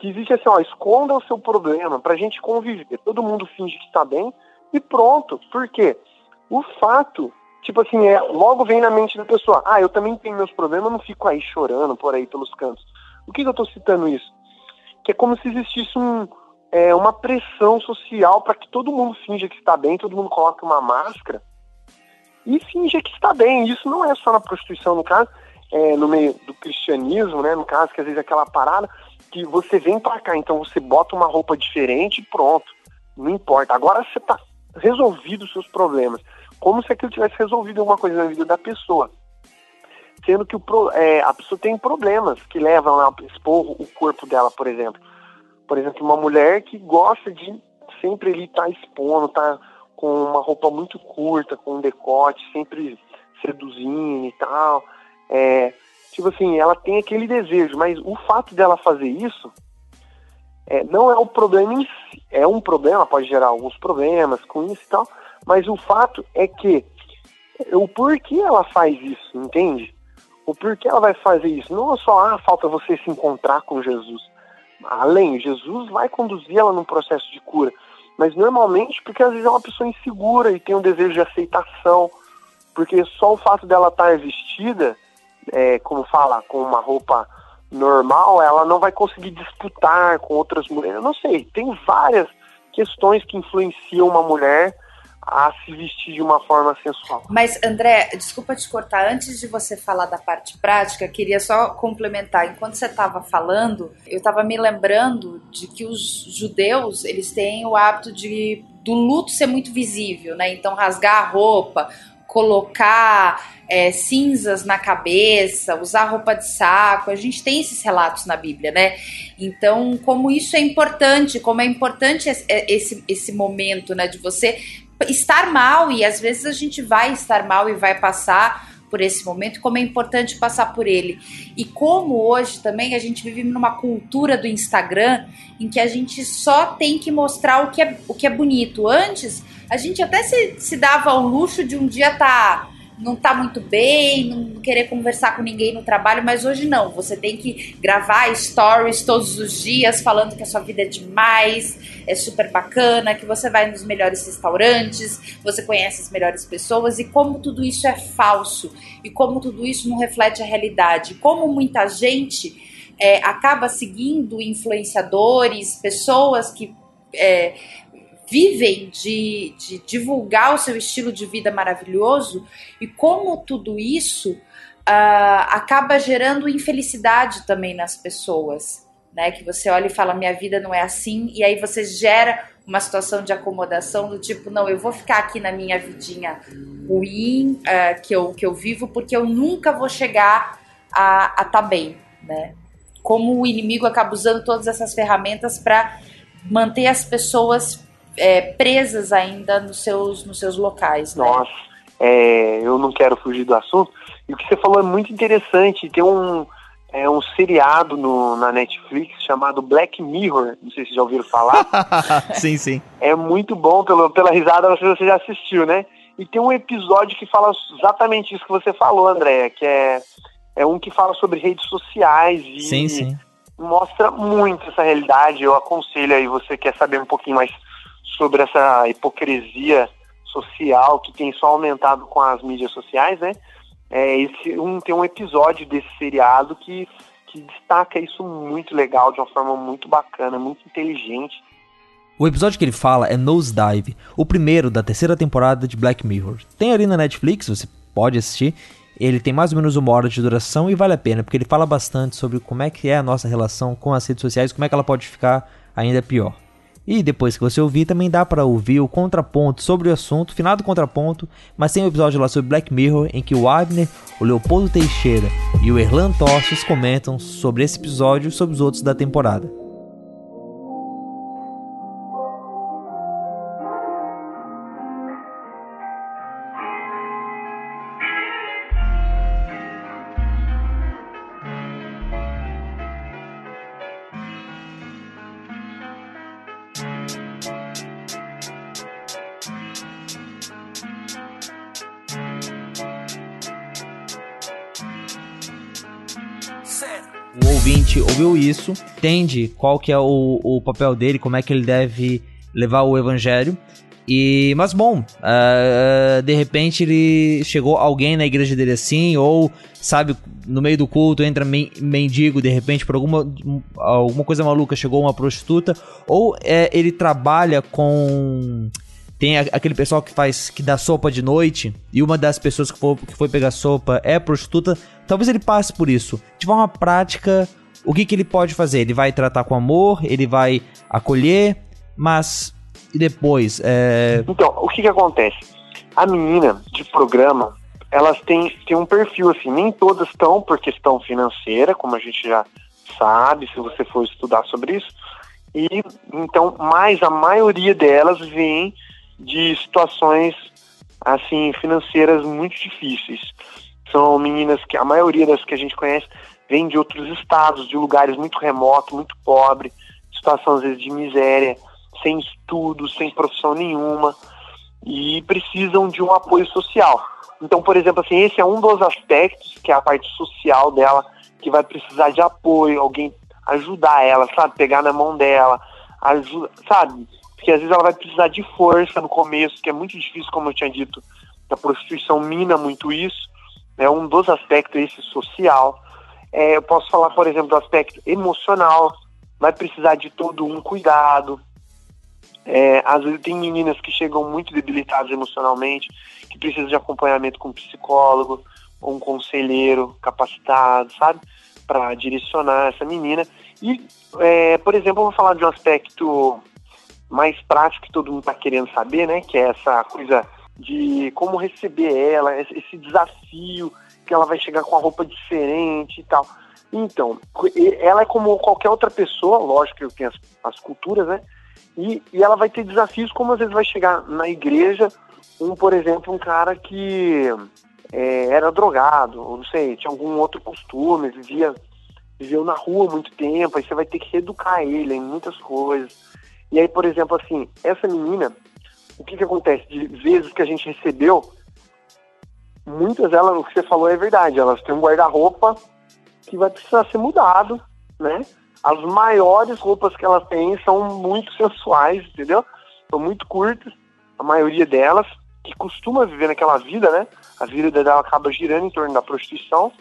que existe assim, ó, esconda o seu problema pra gente conviver. Todo mundo finge que está bem e pronto. Por quê? O fato, tipo assim, é, logo vem na mente da pessoa, ah, eu também tenho meus problemas, eu não fico aí chorando por aí pelos cantos. O que, que eu estou citando isso? Que é como se existisse um, é, uma pressão social para que todo mundo finja que está bem, todo mundo coloque uma máscara e finge que está bem. Isso não é só na prostituição, no caso, é, no meio do cristianismo, né? No caso, que às vezes é aquela parada que você vem para cá, então você bota uma roupa diferente e pronto. Não importa. Agora você tá resolvido os seus problemas. Como se aquilo tivesse resolvido alguma coisa na vida da pessoa. Sendo que o, é, a pessoa tem problemas que levam a expor o corpo dela, por exemplo. Por exemplo, uma mulher que gosta de sempre ele estar tá expondo, tá com uma roupa muito curta, com um decote, sempre seduzindo e tal. É, tipo assim, ela tem aquele desejo, mas o fato dela fazer isso é, não é o problema em si. É um problema, pode gerar alguns problemas com isso e tal, mas o fato é que o porquê ela faz isso, entende? O porquê ela vai fazer isso. Não é só, ah, falta você se encontrar com Jesus. Além, Jesus vai conduzir ela num processo de cura mas normalmente porque às vezes é uma pessoa insegura e tem um desejo de aceitação, porque só o fato dela estar vestida, é, como fala, com uma roupa normal, ela não vai conseguir disputar com outras mulheres. Eu não sei, tem várias questões que influenciam uma mulher a se vestir de uma forma sensual. Mas, André, desculpa te cortar, antes de você falar da parte prática, queria só complementar. Enquanto você estava falando, eu estava me lembrando de que os judeus, eles têm o hábito de do luto ser muito visível, né? Então, rasgar a roupa, colocar é, cinzas na cabeça, usar roupa de saco. A gente tem esses relatos na Bíblia, né? Então, como isso é importante, como é importante esse, esse momento, né, de você estar mal e às vezes a gente vai estar mal e vai passar por esse momento, como é importante passar por ele. E como hoje também a gente vive numa cultura do Instagram em que a gente só tem que mostrar o que é, o que é bonito. Antes, a gente até se, se dava ao luxo de um dia estar. Tá não tá muito bem, não querer conversar com ninguém no trabalho, mas hoje não. Você tem que gravar stories todos os dias falando que a sua vida é demais, é super bacana, que você vai nos melhores restaurantes, você conhece as melhores pessoas e como tudo isso é falso e como tudo isso não reflete a realidade. Como muita gente é, acaba seguindo influenciadores, pessoas que é, vivem de, de divulgar o seu estilo de vida maravilhoso e como tudo isso uh, acaba gerando infelicidade também nas pessoas. Né, que você olha e fala, minha vida não é assim, e aí você gera uma situação de acomodação do tipo, não, eu vou ficar aqui na minha vidinha ruim uh, que, eu, que eu vivo, porque eu nunca vou chegar a estar tá bem, né? Como o inimigo acaba usando todas essas ferramentas para manter as pessoas é, presas ainda nos seus, nos seus locais. Né? Nossa, é, eu não quero fugir do assunto. E o que você falou é muito interessante. Tem um, é, um seriado no, na Netflix chamado Black Mirror. Não sei se já ouviram falar. (laughs) sim, sim. É muito bom, pelo, pela risada, você, você já assistiu, né? E tem um episódio que fala exatamente isso que você falou, André, que é, é um que fala sobre redes sociais e sim, sim. mostra muito essa realidade. Eu aconselho aí, você quer saber um pouquinho mais sobre essa hipocrisia social que tem só aumentado com as mídias sociais, né? É, esse, um, tem um episódio desse seriado que, que destaca isso muito legal, de uma forma muito bacana, muito inteligente. O episódio que ele fala é Nosedive, o primeiro da terceira temporada de Black Mirror. Tem ali na Netflix, você pode assistir. Ele tem mais ou menos uma hora de duração e vale a pena, porque ele fala bastante sobre como é que é a nossa relação com as redes sociais, como é que ela pode ficar ainda pior. E depois que você ouvir, também dá para ouvir o contraponto sobre o assunto, final do contraponto, mas tem um episódio lá sobre Black Mirror em que o Wagner, o Leopoldo Teixeira e o Erlan Tostes comentam sobre esse episódio e sobre os outros da temporada. Isso, entende qual que é o, o papel dele, como é que ele deve levar o evangelho. E, mas bom, uh, de repente ele chegou alguém na igreja dele assim, ou sabe, no meio do culto entra mendigo de repente por alguma, alguma coisa maluca, chegou uma prostituta, ou é, ele trabalha com tem aquele pessoal que faz que dá sopa de noite e uma das pessoas que foi, que foi pegar sopa é prostituta, talvez ele passe por isso. De forma prática, o que, que ele pode fazer? Ele vai tratar com amor, ele vai acolher, mas e depois? É... Então, o que, que acontece? A menina de programa, elas têm, têm um perfil assim, nem todas estão por questão financeira, como a gente já sabe, se você for estudar sobre isso. E então, mas a maioria delas vem de situações assim financeiras muito difíceis. São meninas que a maioria das que a gente conhece vem de outros estados, de lugares muito remotos, muito pobres, situação às vezes de miséria, sem estudo, sem profissão nenhuma e precisam de um apoio social. Então, por exemplo, assim, esse é um dos aspectos que é a parte social dela que vai precisar de apoio, alguém ajudar ela, sabe, pegar na mão dela, ajuda, sabe, porque às vezes ela vai precisar de força no começo, que é muito difícil, como eu tinha dito, a prostituição mina muito isso, é um dos aspectos esse social. É, eu posso falar, por exemplo, do aspecto emocional, vai precisar de todo um cuidado. É, às vezes tem meninas que chegam muito debilitadas emocionalmente, que precisam de acompanhamento com um psicólogo ou um conselheiro capacitado, sabe? Para direcionar essa menina. E, é, por exemplo, eu vou falar de um aspecto mais prático que todo mundo está querendo saber, né? Que é essa coisa de como receber ela, esse desafio que ela vai chegar com uma roupa diferente e tal. Então, ela é como qualquer outra pessoa, lógico que tem as, as culturas, né? E, e ela vai ter desafios como às vezes vai chegar na igreja um, por exemplo, um cara que é, era drogado, ou não sei, tinha algum outro costume, vivia, viveu na rua muito tempo, aí você vai ter que reeducar ele em muitas coisas. E aí, por exemplo, assim, essa menina, o que que acontece? De vezes que a gente recebeu, muitas delas, o que você falou é verdade, elas têm um guarda-roupa que vai precisar ser mudado, né? As maiores roupas que elas têm são muito sensuais, entendeu? São muito curtas, a maioria delas, que costuma viver naquela vida, né? A vida dela acaba girando em torno da prostituição,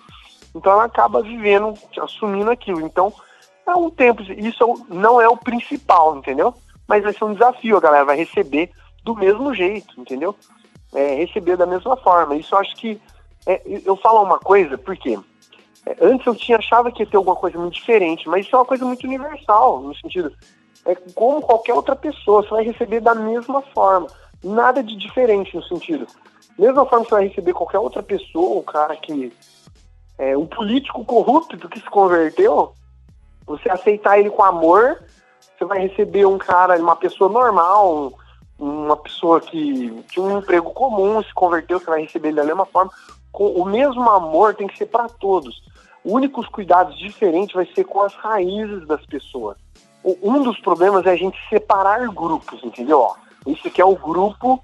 então ela acaba vivendo, assumindo aquilo. Então, é um tempo, isso é não é o principal, entendeu? Mas vai ser um desafio, a galera vai receber do mesmo jeito, entendeu? É, receber da mesma forma. Isso eu acho que. É, eu falo uma coisa, porque é, antes eu tinha achava que ia ter alguma coisa muito diferente, mas isso é uma coisa muito universal, no sentido. É como qualquer outra pessoa, você vai receber da mesma forma. Nada de diferente no sentido. Mesma forma que você vai receber qualquer outra pessoa, o cara que. É, um político corrupto que se converteu, você aceitar ele com amor, você vai receber um cara, uma pessoa normal, uma pessoa que tinha um emprego comum, se converteu, você vai receber ele da mesma forma. Com o mesmo amor tem que ser para todos. Únicos cuidados diferentes vai ser com as raízes das pessoas. Um dos problemas é a gente separar grupos, entendeu? Esse aqui é o grupo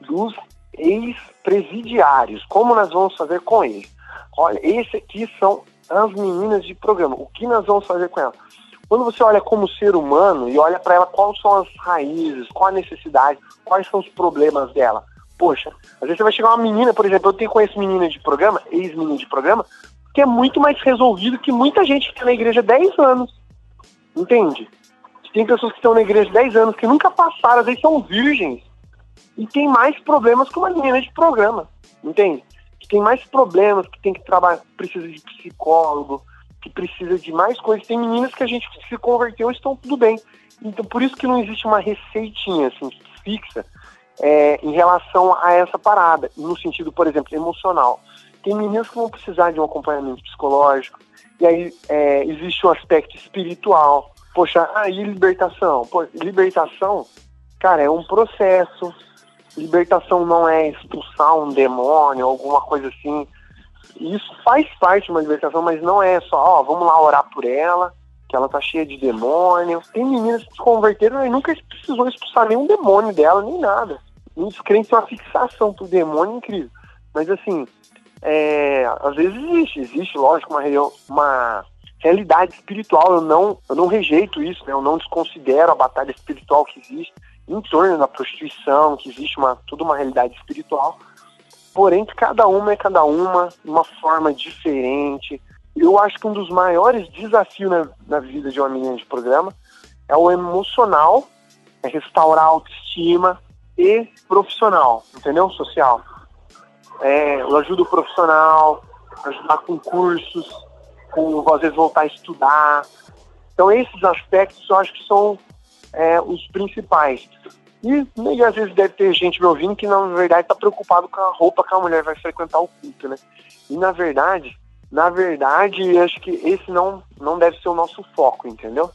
dos ex-presidiários. Como nós vamos fazer com eles? Olha, esse aqui são as meninas de programa. O que nós vamos fazer com elas? Quando você olha como ser humano e olha para ela quais são as raízes, qual a necessidade, quais são os problemas dela. Poxa, às vezes você vai chegar uma menina, por exemplo, eu tenho conheço menina de programa, ex-menina de programa, que é muito mais resolvido que muita gente que está na igreja há 10 anos. Entende? Tem pessoas que estão na igreja há 10 anos que nunca passaram, às vezes são virgens. E tem mais problemas que uma menina de programa. Entende? Que tem mais problemas, que tem que trabalhar, precisa de psicólogo, que precisa de mais coisas. Tem meninas que a gente se converteu e estão tudo bem. Então, por isso que não existe uma receitinha assim, fixa é, em relação a essa parada, no sentido, por exemplo, emocional. Tem meninas que vão precisar de um acompanhamento psicológico, e aí é, existe o aspecto espiritual. Poxa, aí libertação. Pô, libertação, cara, é um processo. Libertação não é expulsar um demônio, alguma coisa assim isso faz parte de uma libertação, mas não é só, ó, vamos lá orar por ela, que ela tá cheia de demônio. Tem meninas que se converteram e nunca precisou expulsar nenhum demônio dela, nem nada. Muitos crentes têm uma fixação pro demônio incrível. Mas assim, é, às vezes existe, existe, lógico, uma, uma realidade espiritual. Eu não, eu não rejeito isso, né? eu não desconsidero a batalha espiritual que existe em torno da prostituição, que existe uma, toda uma realidade espiritual porém cada uma é cada uma, uma forma diferente. Eu acho que um dos maiores desafios na, na vida de uma menina de programa é o emocional, é restaurar a autoestima e profissional, entendeu? Social. É, eu ajudo o profissional, ajudar com cursos, com às vezes voltar a estudar. Então esses aspectos eu acho que são é, os principais. E, e às vezes deve ter gente me ouvindo que na verdade está preocupado com a roupa que a mulher vai frequentar o culto, né? E na verdade, na verdade, acho que esse não, não deve ser o nosso foco, entendeu?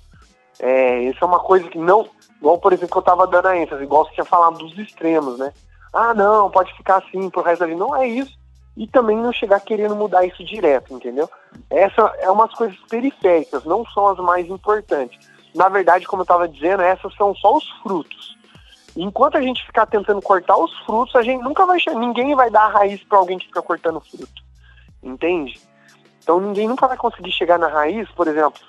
É, isso é uma coisa que não. Igual, por exemplo, que eu estava dando a ênfase, igual você tinha falado dos extremos, né? Ah, não, pode ficar assim pro resto vida. Não é isso. E também não chegar querendo mudar isso direto, entendeu? Essa é umas coisas periféricas, não são as mais importantes. Na verdade, como eu estava dizendo, essas são só os frutos. Enquanto a gente ficar tentando cortar os frutos, a gente nunca vai ninguém vai dar a raiz para alguém que fica cortando fruto. Entende? Então ninguém nunca vai conseguir chegar na raiz, por exemplo.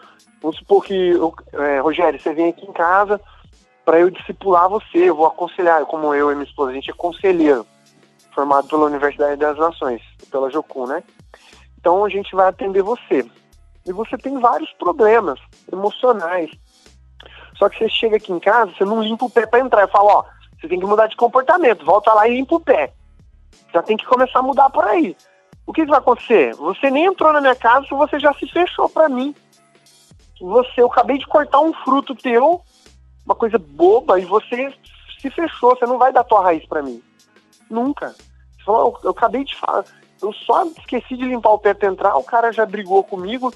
Vamos supor que, é, Rogério, você vem aqui em casa para eu discipular você, eu vou aconselhar, como eu e minha esposa, a gente é conselheiro, formado pela Universidade das Nações, pela Jocum, né? Então a gente vai atender você. e você tem vários problemas emocionais. Só que você chega aqui em casa, você não limpa o pé para entrar. Eu falo, ó, você tem que mudar de comportamento, volta lá e limpa o pé. Já tem que começar a mudar por aí. O que, que vai acontecer? Você nem entrou na minha casa, você já se fechou para mim. Você, eu acabei de cortar um fruto teu, uma coisa boba, e você se fechou, você não vai dar tua raiz para mim. Nunca. Eu, eu acabei de falar, eu só esqueci de limpar o pé pra entrar, o cara já brigou comigo,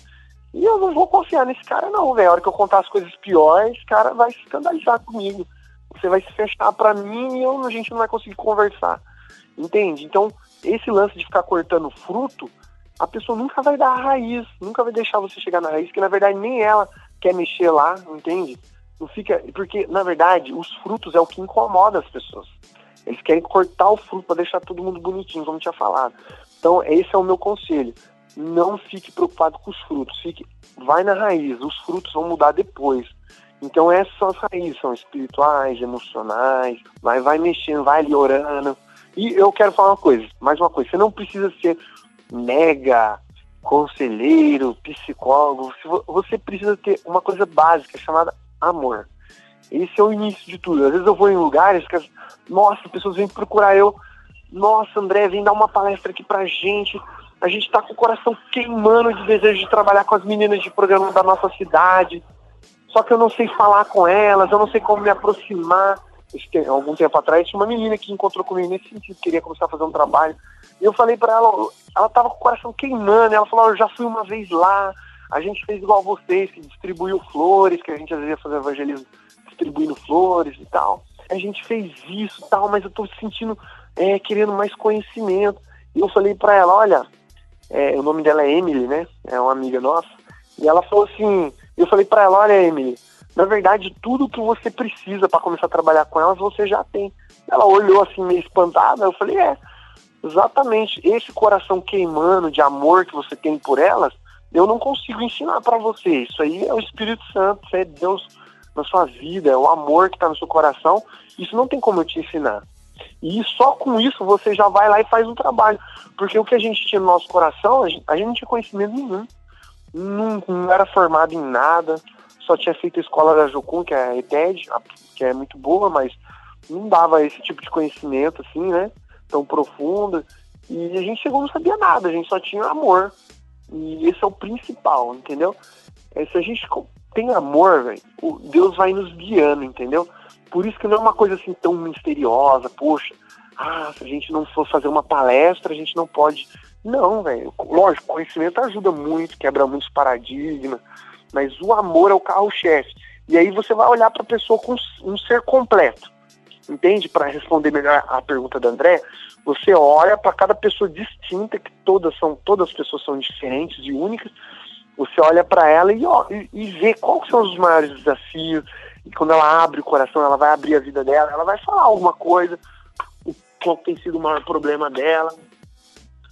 e eu não vou confiar nesse cara não, velho. A hora que eu contar as coisas piores, esse cara vai escandalizar comigo. Você vai se fechar para mim e eu, a gente não vai conseguir conversar. Entende? Então, esse lance de ficar cortando fruto, a pessoa nunca vai dar a raiz, nunca vai deixar você chegar na raiz, que na verdade nem ela quer mexer lá, entende? Não fica, porque na verdade os frutos é o que incomoda as pessoas. Eles querem cortar o fruto para deixar todo mundo bonitinho, como tinha falado. Então, esse é o meu conselho não fique preocupado com os frutos, fique, vai na raiz, os frutos vão mudar depois. Então essas são as raízes, são espirituais, emocionais, vai, vai mexendo, vai ali orando. E eu quero falar uma coisa, mais uma coisa, você não precisa ser mega conselheiro, psicólogo, você precisa ter uma coisa básica chamada amor. Esse é o início de tudo. Às vezes eu vou em lugares que, as, nossa, as pessoas vêm procurar eu, nossa, André, vem dar uma palestra aqui pra gente, a gente está com o coração queimando de desejo de trabalhar com as meninas de programa da nossa cidade. Só que eu não sei falar com elas, eu não sei como me aproximar. Algum tempo atrás tinha uma menina que encontrou comigo nesse sentido, queria começar a fazer um trabalho. E eu falei para ela, ela tava com o coração queimando, ela falou, eu já fui uma vez lá, a gente fez igual vocês, que distribuiu flores, que a gente às vezes ia fazer evangelismo distribuindo flores e tal. A gente fez isso e tal, mas eu tô sentindo, é, querendo mais conhecimento. E eu falei para ela, olha, é, o nome dela é Emily, né? É uma amiga nossa. E ela falou assim, eu falei para ela, olha Emily, na verdade tudo que você precisa para começar a trabalhar com elas você já tem. Ela olhou assim meio espantada, eu falei, é, exatamente, esse coração queimando de amor que você tem por elas, eu não consigo ensinar para você. Isso aí é o Espírito Santo, isso é Deus na sua vida, é o amor que está no seu coração. Isso não tem como eu te ensinar. E só com isso você já vai lá e faz um trabalho. Porque o que a gente tinha no nosso coração, a gente, a gente não tinha conhecimento nenhum. Não, não, era formado em nada, só tinha feito a escola da Jocum, que é a ETED, que é muito boa, mas não dava esse tipo de conhecimento assim, né? Tão profundo. E a gente chegou não sabia nada, a gente só tinha amor. E esse é o principal, entendeu? É, se a gente tem amor, velho, Deus vai nos guiando, entendeu? Por isso que não é uma coisa assim tão misteriosa, poxa, ah, se a gente não for fazer uma palestra, a gente não pode. Não, velho. Lógico, conhecimento ajuda muito, quebra muitos paradigmas, mas o amor é o carro-chefe. E aí você vai olhar para a pessoa com um ser completo. Entende? Para responder melhor a pergunta da André, você olha para cada pessoa distinta, que todas são, todas as pessoas são diferentes e únicas. Você olha para ela e, ó, e, e vê quais são os maiores desafios, e quando ela abre o coração, ela vai abrir a vida dela, ela vai falar alguma coisa, qual tem sido o maior problema dela.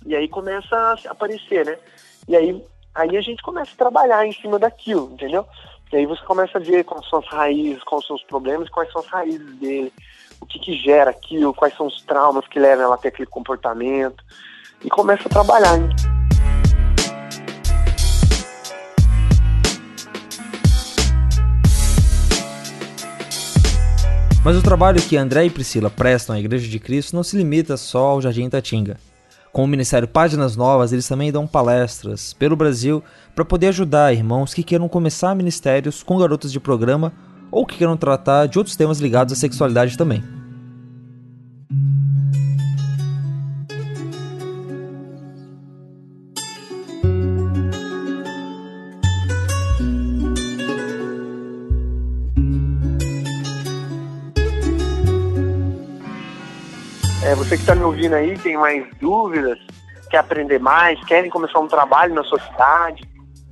E aí começa a aparecer, né? E aí, aí a gente começa a trabalhar em cima daquilo, entendeu? E aí você começa a ver quais são as raízes, quais são os problemas, quais são as raízes dele, o que, que gera aquilo, quais são os traumas que levam ela a ter aquele comportamento. E começa a trabalhar. Hein? Mas o trabalho que André e Priscila prestam à Igreja de Cristo não se limita só ao Jardim Tatinga. Com o Ministério Páginas Novas, eles também dão palestras pelo Brasil para poder ajudar irmãos que queiram começar ministérios com garotos de programa ou que queiram tratar de outros temas ligados à sexualidade também. Você que está me ouvindo aí, tem mais dúvidas, quer aprender mais, querem começar um trabalho na sua cidade,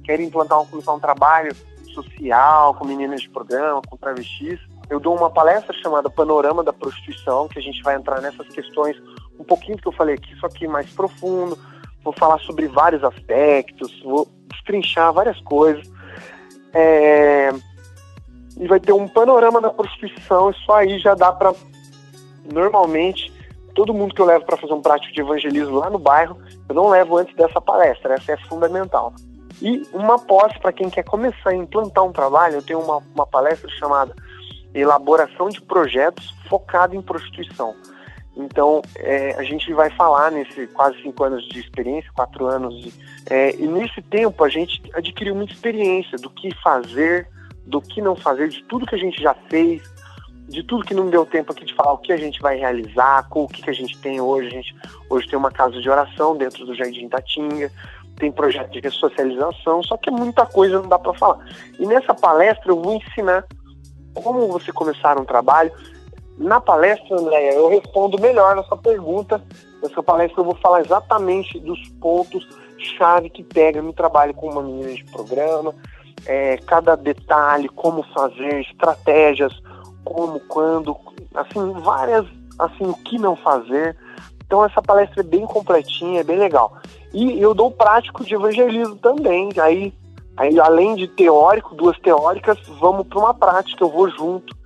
querem implantar um, começar um trabalho social com meninas de programa, com travestis, eu dou uma palestra chamada Panorama da Prostituição, que a gente vai entrar nessas questões um pouquinho que eu falei aqui, só que mais profundo. Vou falar sobre vários aspectos, vou destrinchar várias coisas. É... E vai ter um panorama da prostituição, isso aí já dá para normalmente todo mundo que eu levo para fazer um prático de evangelismo lá no bairro, eu não levo antes dessa palestra, essa é fundamental. E uma pós para quem quer começar a implantar um trabalho, eu tenho uma, uma palestra chamada Elaboração de Projetos focado em Prostituição. Então, é, a gente vai falar nesse quase cinco anos de experiência, quatro anos, de, é, e nesse tempo a gente adquiriu muita experiência do que fazer, do que não fazer, de tudo que a gente já fez, de tudo que não deu tempo aqui de falar o que a gente vai realizar, com o que, que a gente tem hoje. A gente hoje tem uma casa de oração dentro do Jardim Tatinga, tem projeto de ressocialização, só que muita coisa não dá para falar. E nessa palestra eu vou ensinar como você começar um trabalho, na palestra, Andréia, eu respondo melhor nessa pergunta. Nessa palestra eu vou falar exatamente dos pontos-chave que pega no trabalho com uma menina de programa, é, cada detalhe, como fazer, estratégias, como, quando, assim, várias, assim, o que não fazer. Então essa palestra é bem completinha, é bem legal. E eu dou prático de evangelismo também. Aí, aí além de teórico, duas teóricas, vamos para uma prática, eu vou junto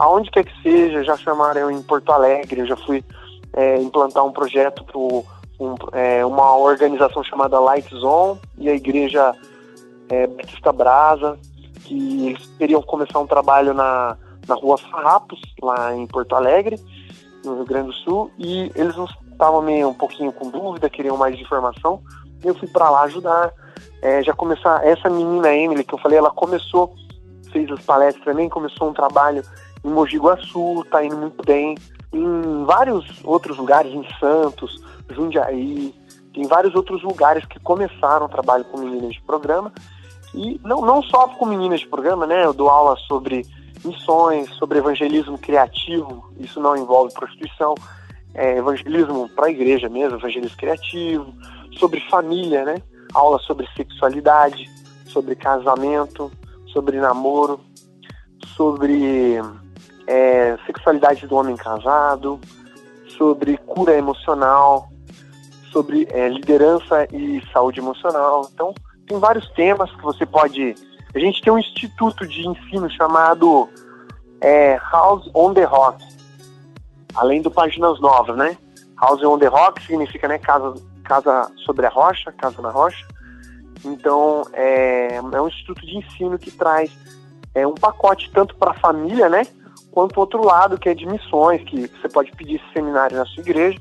aonde quer que seja, já chamaram eu em Porto Alegre, eu já fui é, implantar um projeto para um, é, uma organização chamada Light Zone e a igreja é, Batista Brasa, que eles queriam começar um trabalho na, na rua Farrapos, lá em Porto Alegre, no Rio Grande do Sul, e eles estavam meio um pouquinho com dúvida, queriam mais informação, e eu fui para lá ajudar. É, já começar, essa menina Emily que eu falei, ela começou, fez as palestras também, começou um trabalho em Mogi Guaçu, está indo muito bem. Em vários outros lugares, em Santos, Jundiaí, tem vários outros lugares que começaram o trabalho com meninas de programa. E não, não só com meninas de programa, né? Eu dou aula sobre missões, sobre evangelismo criativo, isso não envolve prostituição, é evangelismo para a igreja mesmo, evangelismo criativo, sobre família, né? Aula sobre sexualidade, sobre casamento, sobre namoro, sobre é, sexualidade do homem casado, sobre cura emocional, sobre é, liderança e saúde emocional. Então, tem vários temas que você pode. A gente tem um instituto de ensino chamado é, House on the Rock, além do Páginas Novas, né? House on the Rock significa né, casa, casa sobre a rocha, casa na rocha. Então, é, é um instituto de ensino que traz é, um pacote tanto para a família, né? quanto o outro lado, que é de missões, que você pode pedir esse seminário na sua igreja,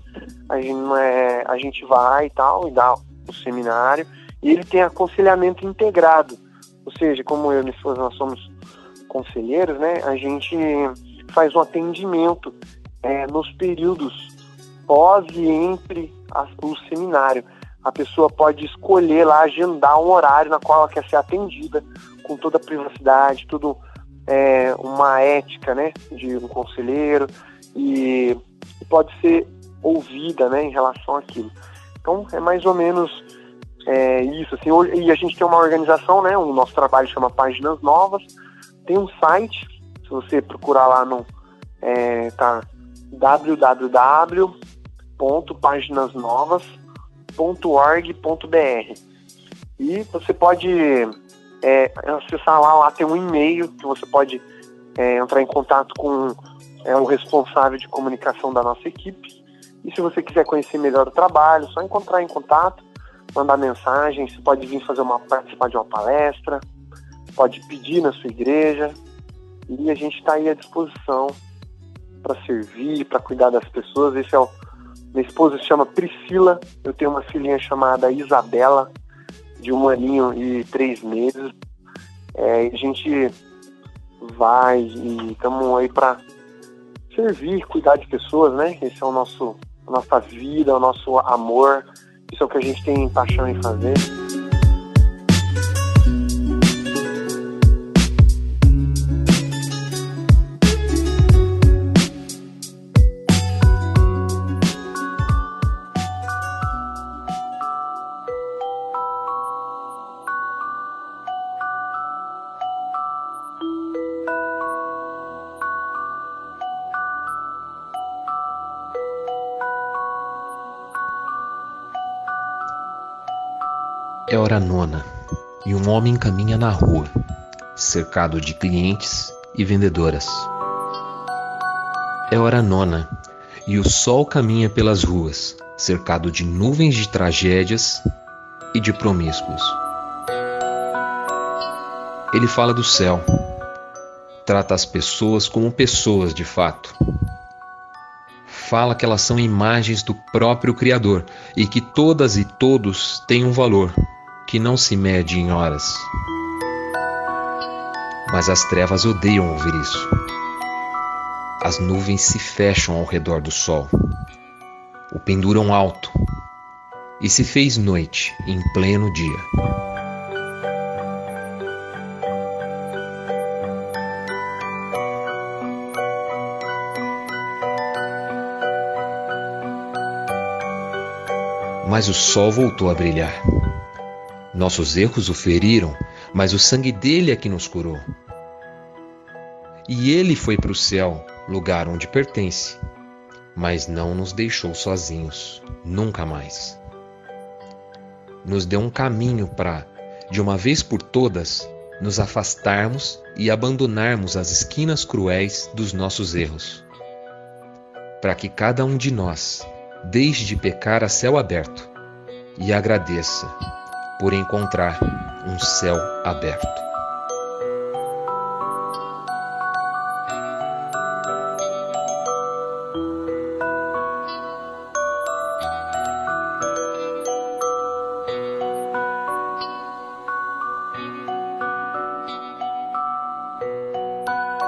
a gente, é, a gente vai e tal, e dá o seminário, e ele tem aconselhamento integrado, seja, como eu e minha esposa nós somos conselheiros, né, a gente faz um atendimento é, nos períodos pós e entre a, o seminário. A pessoa pode escolher lá, agendar um horário na qual ela quer ser atendida, com toda a privacidade, tudo é, uma ética né, de um conselheiro e, pode ser ouvida né, em relação àquilo. Então é mais ou menos é, isso. Assim, e a gente tem uma organização, né, o nosso trabalho chama Páginas Novas, tem um site, se você procurar lá no é, tá, www.paginasnovas.org.br e você pode é, acessar lá, lá tem um e-mail que você pode é, entrar em contato com é, o responsável de comunicação da nossa equipe. E se você quiser conhecer melhor o trabalho, só encontrar em contato, mandar mensagem, você pode vir fazer uma participar de uma palestra, pode pedir na sua igreja e a gente está aí à disposição para servir, para cuidar das pessoas. Esse é o minha esposa se chama Priscila, eu tenho uma filhinha chamada Isabela de um aninho e três meses. É, a gente vai e estamos aí para servir, cuidar de pessoas, né? Esse é o nosso, a nossa vida, o nosso amor. Isso é o que a gente tem paixão em fazer. É hora nona e um homem caminha na rua, cercado de clientes e vendedoras. É hora nona e o sol caminha pelas ruas, cercado de nuvens de tragédias e de promíscuos. Ele fala do céu. Trata as pessoas como pessoas de fato. Fala que elas são imagens do próprio Criador e que todas e todos têm um valor que não se mede em horas. Mas as trevas odeiam ouvir isso. As nuvens se fecham ao redor do sol, o penduram alto, e se fez noite em pleno dia. Mas o sol voltou a brilhar. Nossos erros o feriram, mas o sangue dele é que nos curou. E ele foi para o céu, lugar onde pertence, mas não nos deixou sozinhos, nunca mais. Nos deu um caminho para, de uma vez por todas, nos afastarmos e abandonarmos as esquinas cruéis dos nossos erros, para que cada um de nós deixe de pecar a céu aberto e agradeça por encontrar um céu aberto.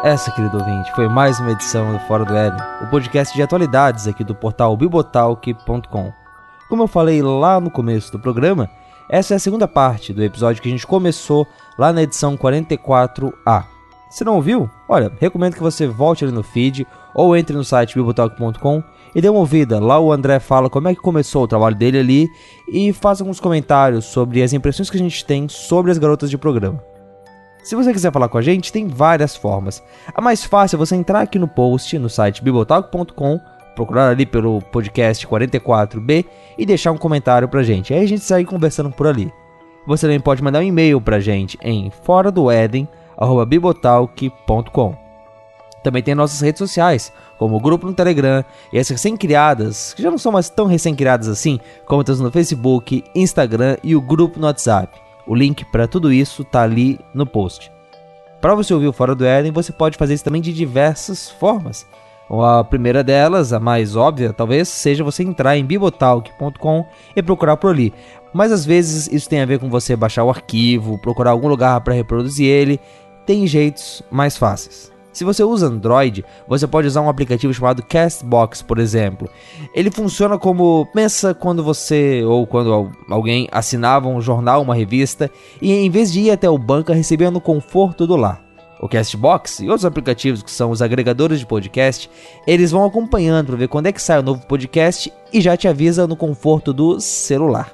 Essa, querido ouvinte, foi mais uma edição do Fora do Éden, o podcast de atualidades aqui do portal bibotalk.com. Como eu falei lá no começo do programa, essa é a segunda parte do episódio que a gente começou lá na edição 44A. Se não ouviu? Olha, recomendo que você volte ali no feed ou entre no site bibotalk.com e dê uma ouvida. Lá o André fala como é que começou o trabalho dele ali e faz alguns comentários sobre as impressões que a gente tem sobre as garotas de programa. Se você quiser falar com a gente, tem várias formas. A mais fácil é você entrar aqui no post no site bibotalk.com, procurar ali pelo podcast 44B e deixar um comentário pra gente. Aí a gente segue conversando por ali. Você também pode mandar um e-mail pra gente em fora do. Também tem nossas redes sociais, como o grupo no Telegram e as recém-criadas, que já não são mais tão recém-criadas assim, contas no Facebook, Instagram e o grupo no WhatsApp. O link para tudo isso tá ali no post. Para você ouvir o Fora do Éden, você pode fazer isso também de diversas formas. A primeira delas, a mais óbvia, talvez, seja você entrar em bibotalk.com e procurar por ali. Mas às vezes isso tem a ver com você baixar o arquivo, procurar algum lugar para reproduzir ele. Tem jeitos mais fáceis. Se você usa Android, você pode usar um aplicativo chamado Castbox, por exemplo. Ele funciona como pensa quando você ou quando alguém assinava um jornal, uma revista e em vez de ir até o banco, recebia no conforto do lar. O Castbox e outros aplicativos que são os agregadores de podcast, eles vão acompanhando para ver quando é que sai o novo podcast e já te avisa no conforto do celular.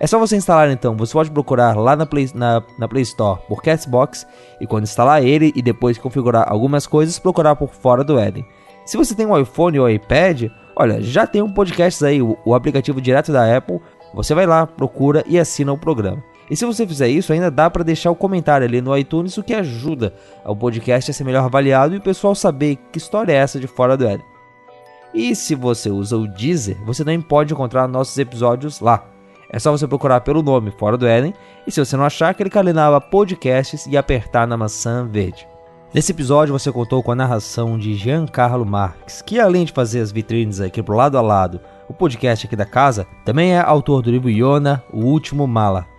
É só você instalar então, você pode procurar lá na Play, na, na Play Store por Castbox e quando instalar ele e depois configurar algumas coisas, procurar por fora do Eden. Se você tem um iPhone ou iPad, olha, já tem um podcast aí, o, o aplicativo direto da Apple, você vai lá, procura e assina o programa. E se você fizer isso, ainda dá para deixar o comentário ali no iTunes, o que ajuda o podcast a ser melhor avaliado e o pessoal saber que história é essa de fora do Eden. E se você usa o Deezer, você também pode encontrar nossos episódios lá. É só você procurar pelo nome Fora do Éden e se você não achar, clicar ali na aba Podcasts e apertar na maçã verde. Nesse episódio você contou com a narração de Giancarlo Marques, que além de fazer as vitrines aqui pro lado a lado, o podcast aqui da casa, também é autor do livro Iona, O Último Mala.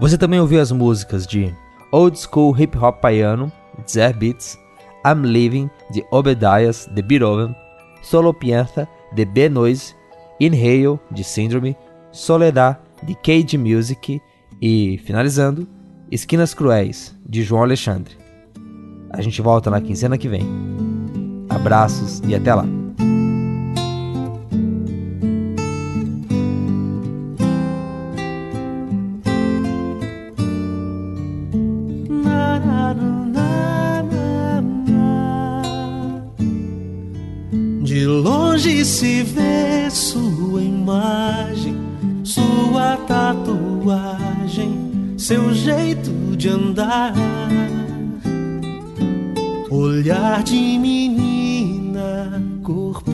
Você também ouviu as músicas de Old School Hip Hop Paiano, de Zer Beats, I'm Living, de Obedias, de Beethoven, Solo Pianza, de B-Noise, Inhale, de Syndrome, Soledad, de Cage Music e, finalizando, Esquinas Cruéis, de João Alexandre. A gente volta na quinzena que vem. Abraços e até lá! Se vê sua imagem sua tatuagem, seu jeito de andar, olhar de menina, corpo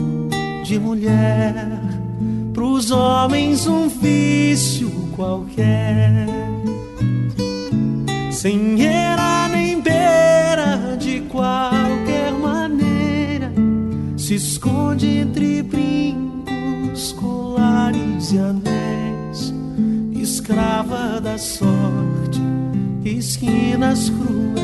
de mulher, pros homens um vício qualquer. sem era nem beira, de maneira, se esconde entre brincos, colares e anéis, escrava da sorte, esquinas cruéis.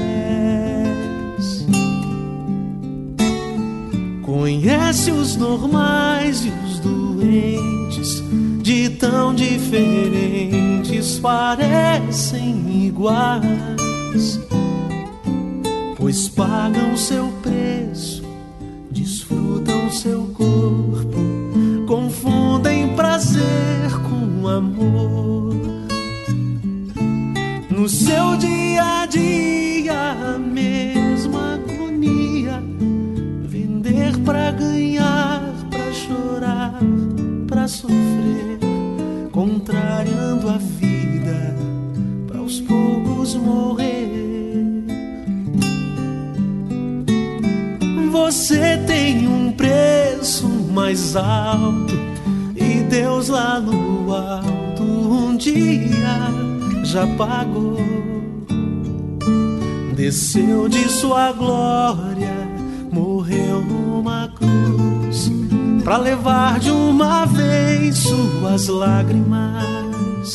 Conhece os normais e os doentes, de tão diferentes parecem iguais, pois pagam seu preço, pagou. Desceu de sua glória, morreu numa cruz, pra levar de uma vez suas lágrimas.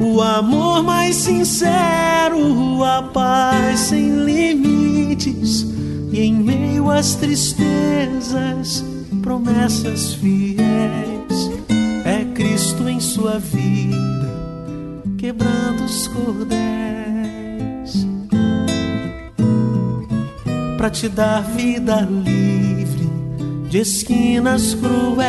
O amor mais sincero, a paz sem limites, e em meio às tristezas, promessas fiéis. É Cristo em sua vida, quebrando os cordéis, pra te dar vida livre de esquinas cruéis.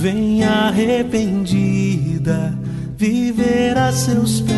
Vem arrependida viver a seus pés.